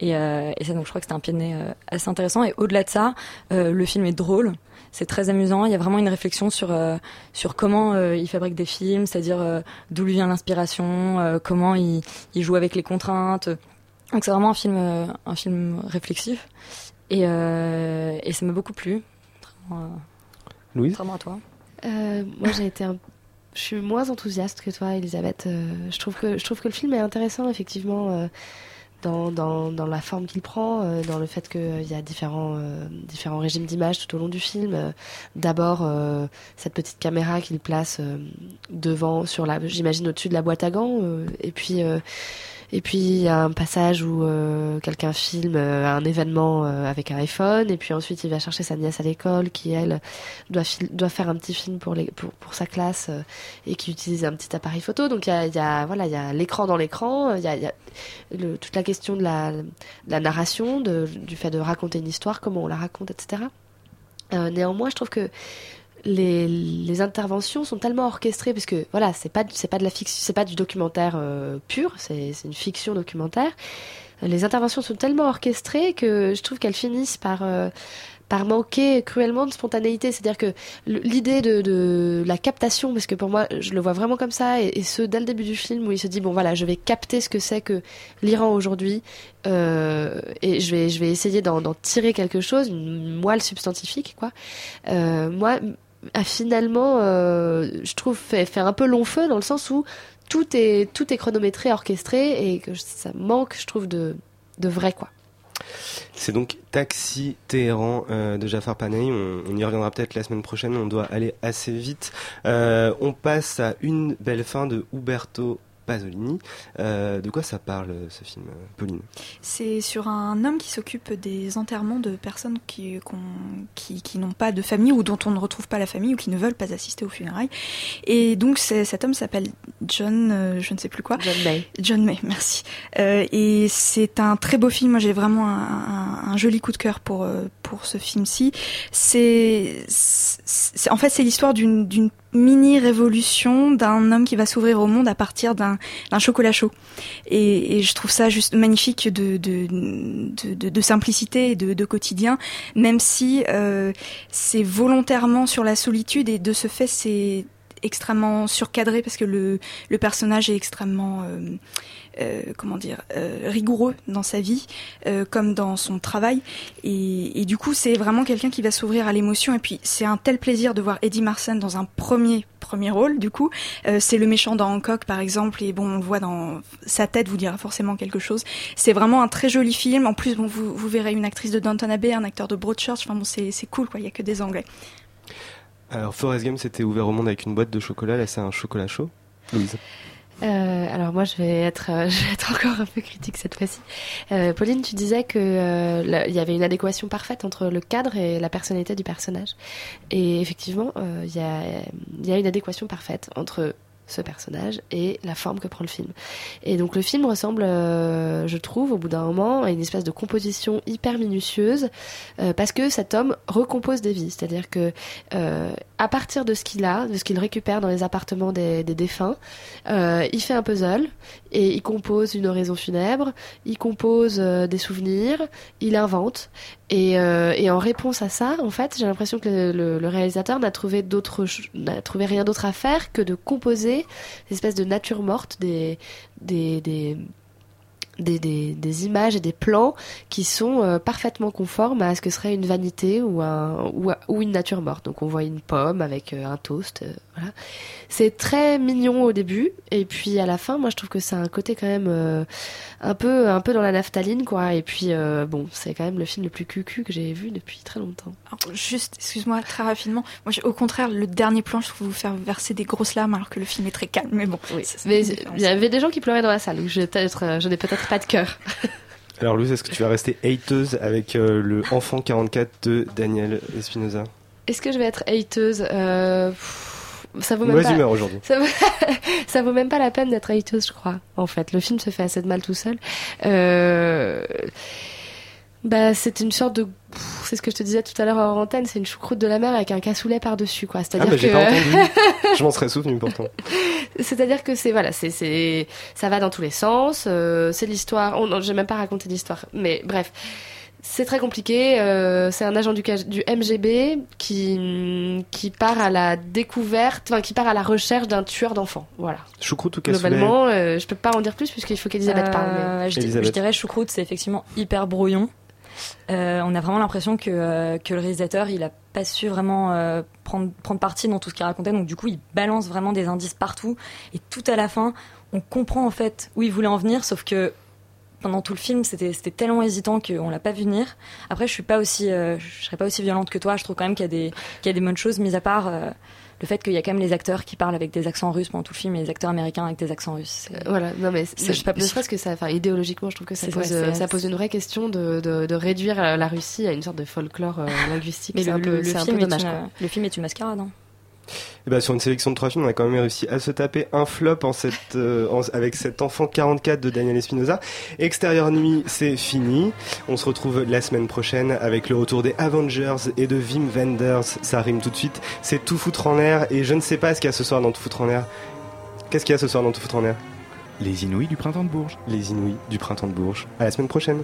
Et, et ça, donc je crois que c'était un pied de nez assez intéressant. Et au-delà de ça, le film est drôle. C'est très amusant. Il y a vraiment une réflexion sur euh, sur comment euh, il fabrique des films, c'est-à-dire euh, d'où lui vient l'inspiration, euh, comment il, il joue avec les contraintes. Donc c'est vraiment un film euh, un film réflexif. Et, euh, et ça m'a beaucoup plu. Louise contrairement à toi. Euh, moi, j'ai été un... Je suis moins enthousiaste que toi, Elisabeth. Euh, je, trouve que, je trouve que le film est intéressant, effectivement, euh, dans, la forme qu'il prend, euh, dans le fait qu'il y a différents, euh, différents régimes d'image tout au long du film. Euh, D'abord, cette petite caméra qu'il place devant, sur la, j'imagine, au-dessus de la boîte à gants. et puis... et puis il y a un passage où euh, quelqu'un filme euh, un événement euh, avec un iPhone, et puis ensuite il va chercher sa nièce à l'école qui elle doit, faire un petit film pour, sa classe et qui utilise un petit appareil photo. Donc il y a, voilà il y a l'écran dans l'écran, il y a, toute la question de la, narration, du fait de raconter une histoire, comment on la raconte, etc. Néanmoins, je trouve que les, les interventions sont tellement orchestrées parce que voilà, c'est pas c'est pas de la fiction, c'est pas du documentaire euh, pur, c'est une fiction documentaire. Les interventions sont tellement orchestrées que je trouve qu'elles finissent par euh, par manquer cruellement de spontanéité. C'est-à-dire que l'idée de, de la captation, parce que pour moi, je le vois vraiment comme ça, et, ce dès le début du film où il se dit bon voilà, je vais capter ce que c'est que l'Iran aujourd'hui, euh, et je vais je vais essayer d'en tirer quelque chose, une moelle substantifique quoi. Euh, moi, a finalement, euh, je trouve, fait, fait un peu long feu dans le sens où tout est, tout est chronométré, orchestré et que ça manque, je trouve, de, de vrai, quoi. C'est donc Taxi Téhéran euh, de Jafar Panahi. On, y reviendra peut-être la semaine prochaine. On doit aller assez vite. Euh, on passe à une belle fin de Uberto Pasolini. Euh, de quoi ça parle ce film, Pauline? C'est sur un homme qui s'occupe des enterrements de personnes qui, qu'on- qui, qui n'ont pas de famille ou dont on ne retrouve pas la famille ou qui ne veulent pas assister aux funérailles. Et donc cet homme s'appelle John, euh, je ne sais plus quoi. John May. John May, merci. Euh, et c'est un très beau film. Moi, j'ai vraiment un, un- un joli coup de cœur pour euh, pour ce film-ci. C'est, c'est- en fait, c'est l'histoire d'une d'une mini révolution d'un homme qui va s'ouvrir au monde à partir d'un chocolat chaud. Et, je trouve ça juste magnifique de de simplicité et de, quotidien, même si euh, c'est volontairement sur la solitude et de ce fait c'est extrêmement surcadré parce que le, le personnage est extrêmement euh, comment dire euh, rigoureux dans sa vie euh, comme dans son travail. Et, du coup c'est vraiment quelqu'un qui va s'ouvrir à l'émotion. Et puis c'est un tel plaisir de voir Eddie Marsan dans un premier premier rôle du coup. Euh, c'est le méchant dans Hancock par exemple. Et bon on voit dans sa tête vous dira forcément quelque chose. C'est vraiment un très joli film. En plus bon vous, vous verrez une actrice de Downton Abbey un acteur de Broadchurch. Enfin bon c'est c'est cool quoi. Il y a que des anglais. Alors Forrest Gump c'était ouvert au monde avec une boîte de chocolat. Là c'est un chocolat chaud. Louise. Euh, alors moi, je vais être, euh, je vais être encore un peu critique cette fois-ci. Euh, Pauline, tu disais que euh, il y avait une adéquation parfaite entre le cadre et la personnalité du personnage. Et effectivement, il y a une adéquation parfaite entre ce personnage et la forme que prend le film. Et donc le film ressemble, euh, je trouve, au bout d'un moment, à une espèce de composition hyper minutieuse, euh, parce que cet homme recompose des vies. C'est-à-dire que euh, à partir de ce qu'il a, de ce qu'il récupère dans les appartements des, des défunts, il fait un puzzle et il compose une oraison funèbre, il compose euh, des souvenirs, il invente. Et, euh, et en réponse à ça, en fait, j'ai l'impression que le, réalisateur n'a trouvé rien d'autre à faire que de composer des espèces de nature morte, des, des, des, des, des, des images et des plans qui sont euh, parfaitement conformes à ce que serait une vanité ou, un, ou, ou une nature morte. Donc on voit une pomme avec euh, un toast, euh, voilà. C'est très mignon au début et puis à la fin, moi je trouve que c'est un côté quand même un peu un peu dans la naphtaline quoi. Et puis bon, c'est quand même le film le plus cucu que j'ai vu depuis très longtemps. Alors, juste, excuse-moi, très rapidement. Moi, j'ai- au contraire, le dernier plan, je trouve vous faire verser des grosses larmes alors que le film est très calme. Mais bon, Oui. ça, ça Mais il y avait des gens qui pleuraient dans la salle, donc je, peut-être, je n'ai peut-être pas de cœur. Alors Louise, est-ce que tu vas rester hateuse avec euh, le Enfant 44 de Daniel Espinosa Est-ce que je vais être hateuse Euh, pff, ça vaut même Mauvaise pas. humeur aujourd'hui. Ça vaut... ça vaut même pas la peine d'être hateuse, je crois. En fait, le film se fait assez de mal tout seul. Euh... Bah, c'est une sorte de. C'est ce que je te disais tout à l'heure en antenne, c'est une choucroute de la mer avec un cassoulet par-dessus, quoi. Ah C'est-à-dire bah j'ai que. pas entendu. Je m'en serais souvenu pourtant. C'est-à-dire que c'est voilà, c'est c'est ça va dans tous les sens. euh, c'est l'histoire. On, j'ai même pas raconté l'histoire, mais bref. C'est très compliqué. euh, c'est un agent du, du MGB qui qui part à la découverte, enfin qui part à la recherche d'un tueur d'enfants. Voilà. Choucroute ou cassoulet Globalement, euh, je peux pas en dire plus puisqu'il faut qu'Elisabeth parle. mais- Euh, je, dis- Elisabeth. je dirais choucroute, c'est effectivement hyper brouillon. Euh, on a vraiment l'impression que, euh, que le réalisateur, il a pas su vraiment euh, prendre, prendre parti dans tout ce qu'il racontait. Donc du coup, il balance vraiment des indices partout. Et tout à la fin, on comprend en fait où il voulait en venir, sauf que pendant tout le film, c'était tellement hésitant qu'on l'a pas vu venir. Après, je suis pas aussi, je serais pas aussi violente que toi. Je trouve quand même qu'il y a des, qu'il y a des bonnes choses, mis à part le fait qu'il y a quand même les acteurs qui parlent avec des accents russes pendant tout le film et les acteurs américains avec des accents russes. C'est- Voilà, non mais C'est- c'est ne serait-ce que ça, enfin idéologiquement, je trouve que ça pose, vrai, euh, c'est- ça pose une vraie question de, de, de réduire euh, la Russie à une sorte de folklore euh, linguistique. Mais C'est le, un peu, dommage. une, le film est une mascarade. hein. Et bah, sur une sélection de trois films, on a quand même réussi à se taper un flop en cette, euh, en- avec cet enfant 44 de Daniel Espinosa. Extérieur nuit, c'est fini. On se retrouve la semaine prochaine avec le retour des Avengers et de Wim Wenders. Ça rime tout de suite. C'est tout foutre en l'air et je ne sais pas ce qu'il y a ce soir dans tout foutre en l'air. Qu'est-ce qu'il y a ce soir dans tout foutre en l'air? Les Inouïs du printemps de Bourges. Les Inouïs du printemps de Bourges. À la semaine prochaine.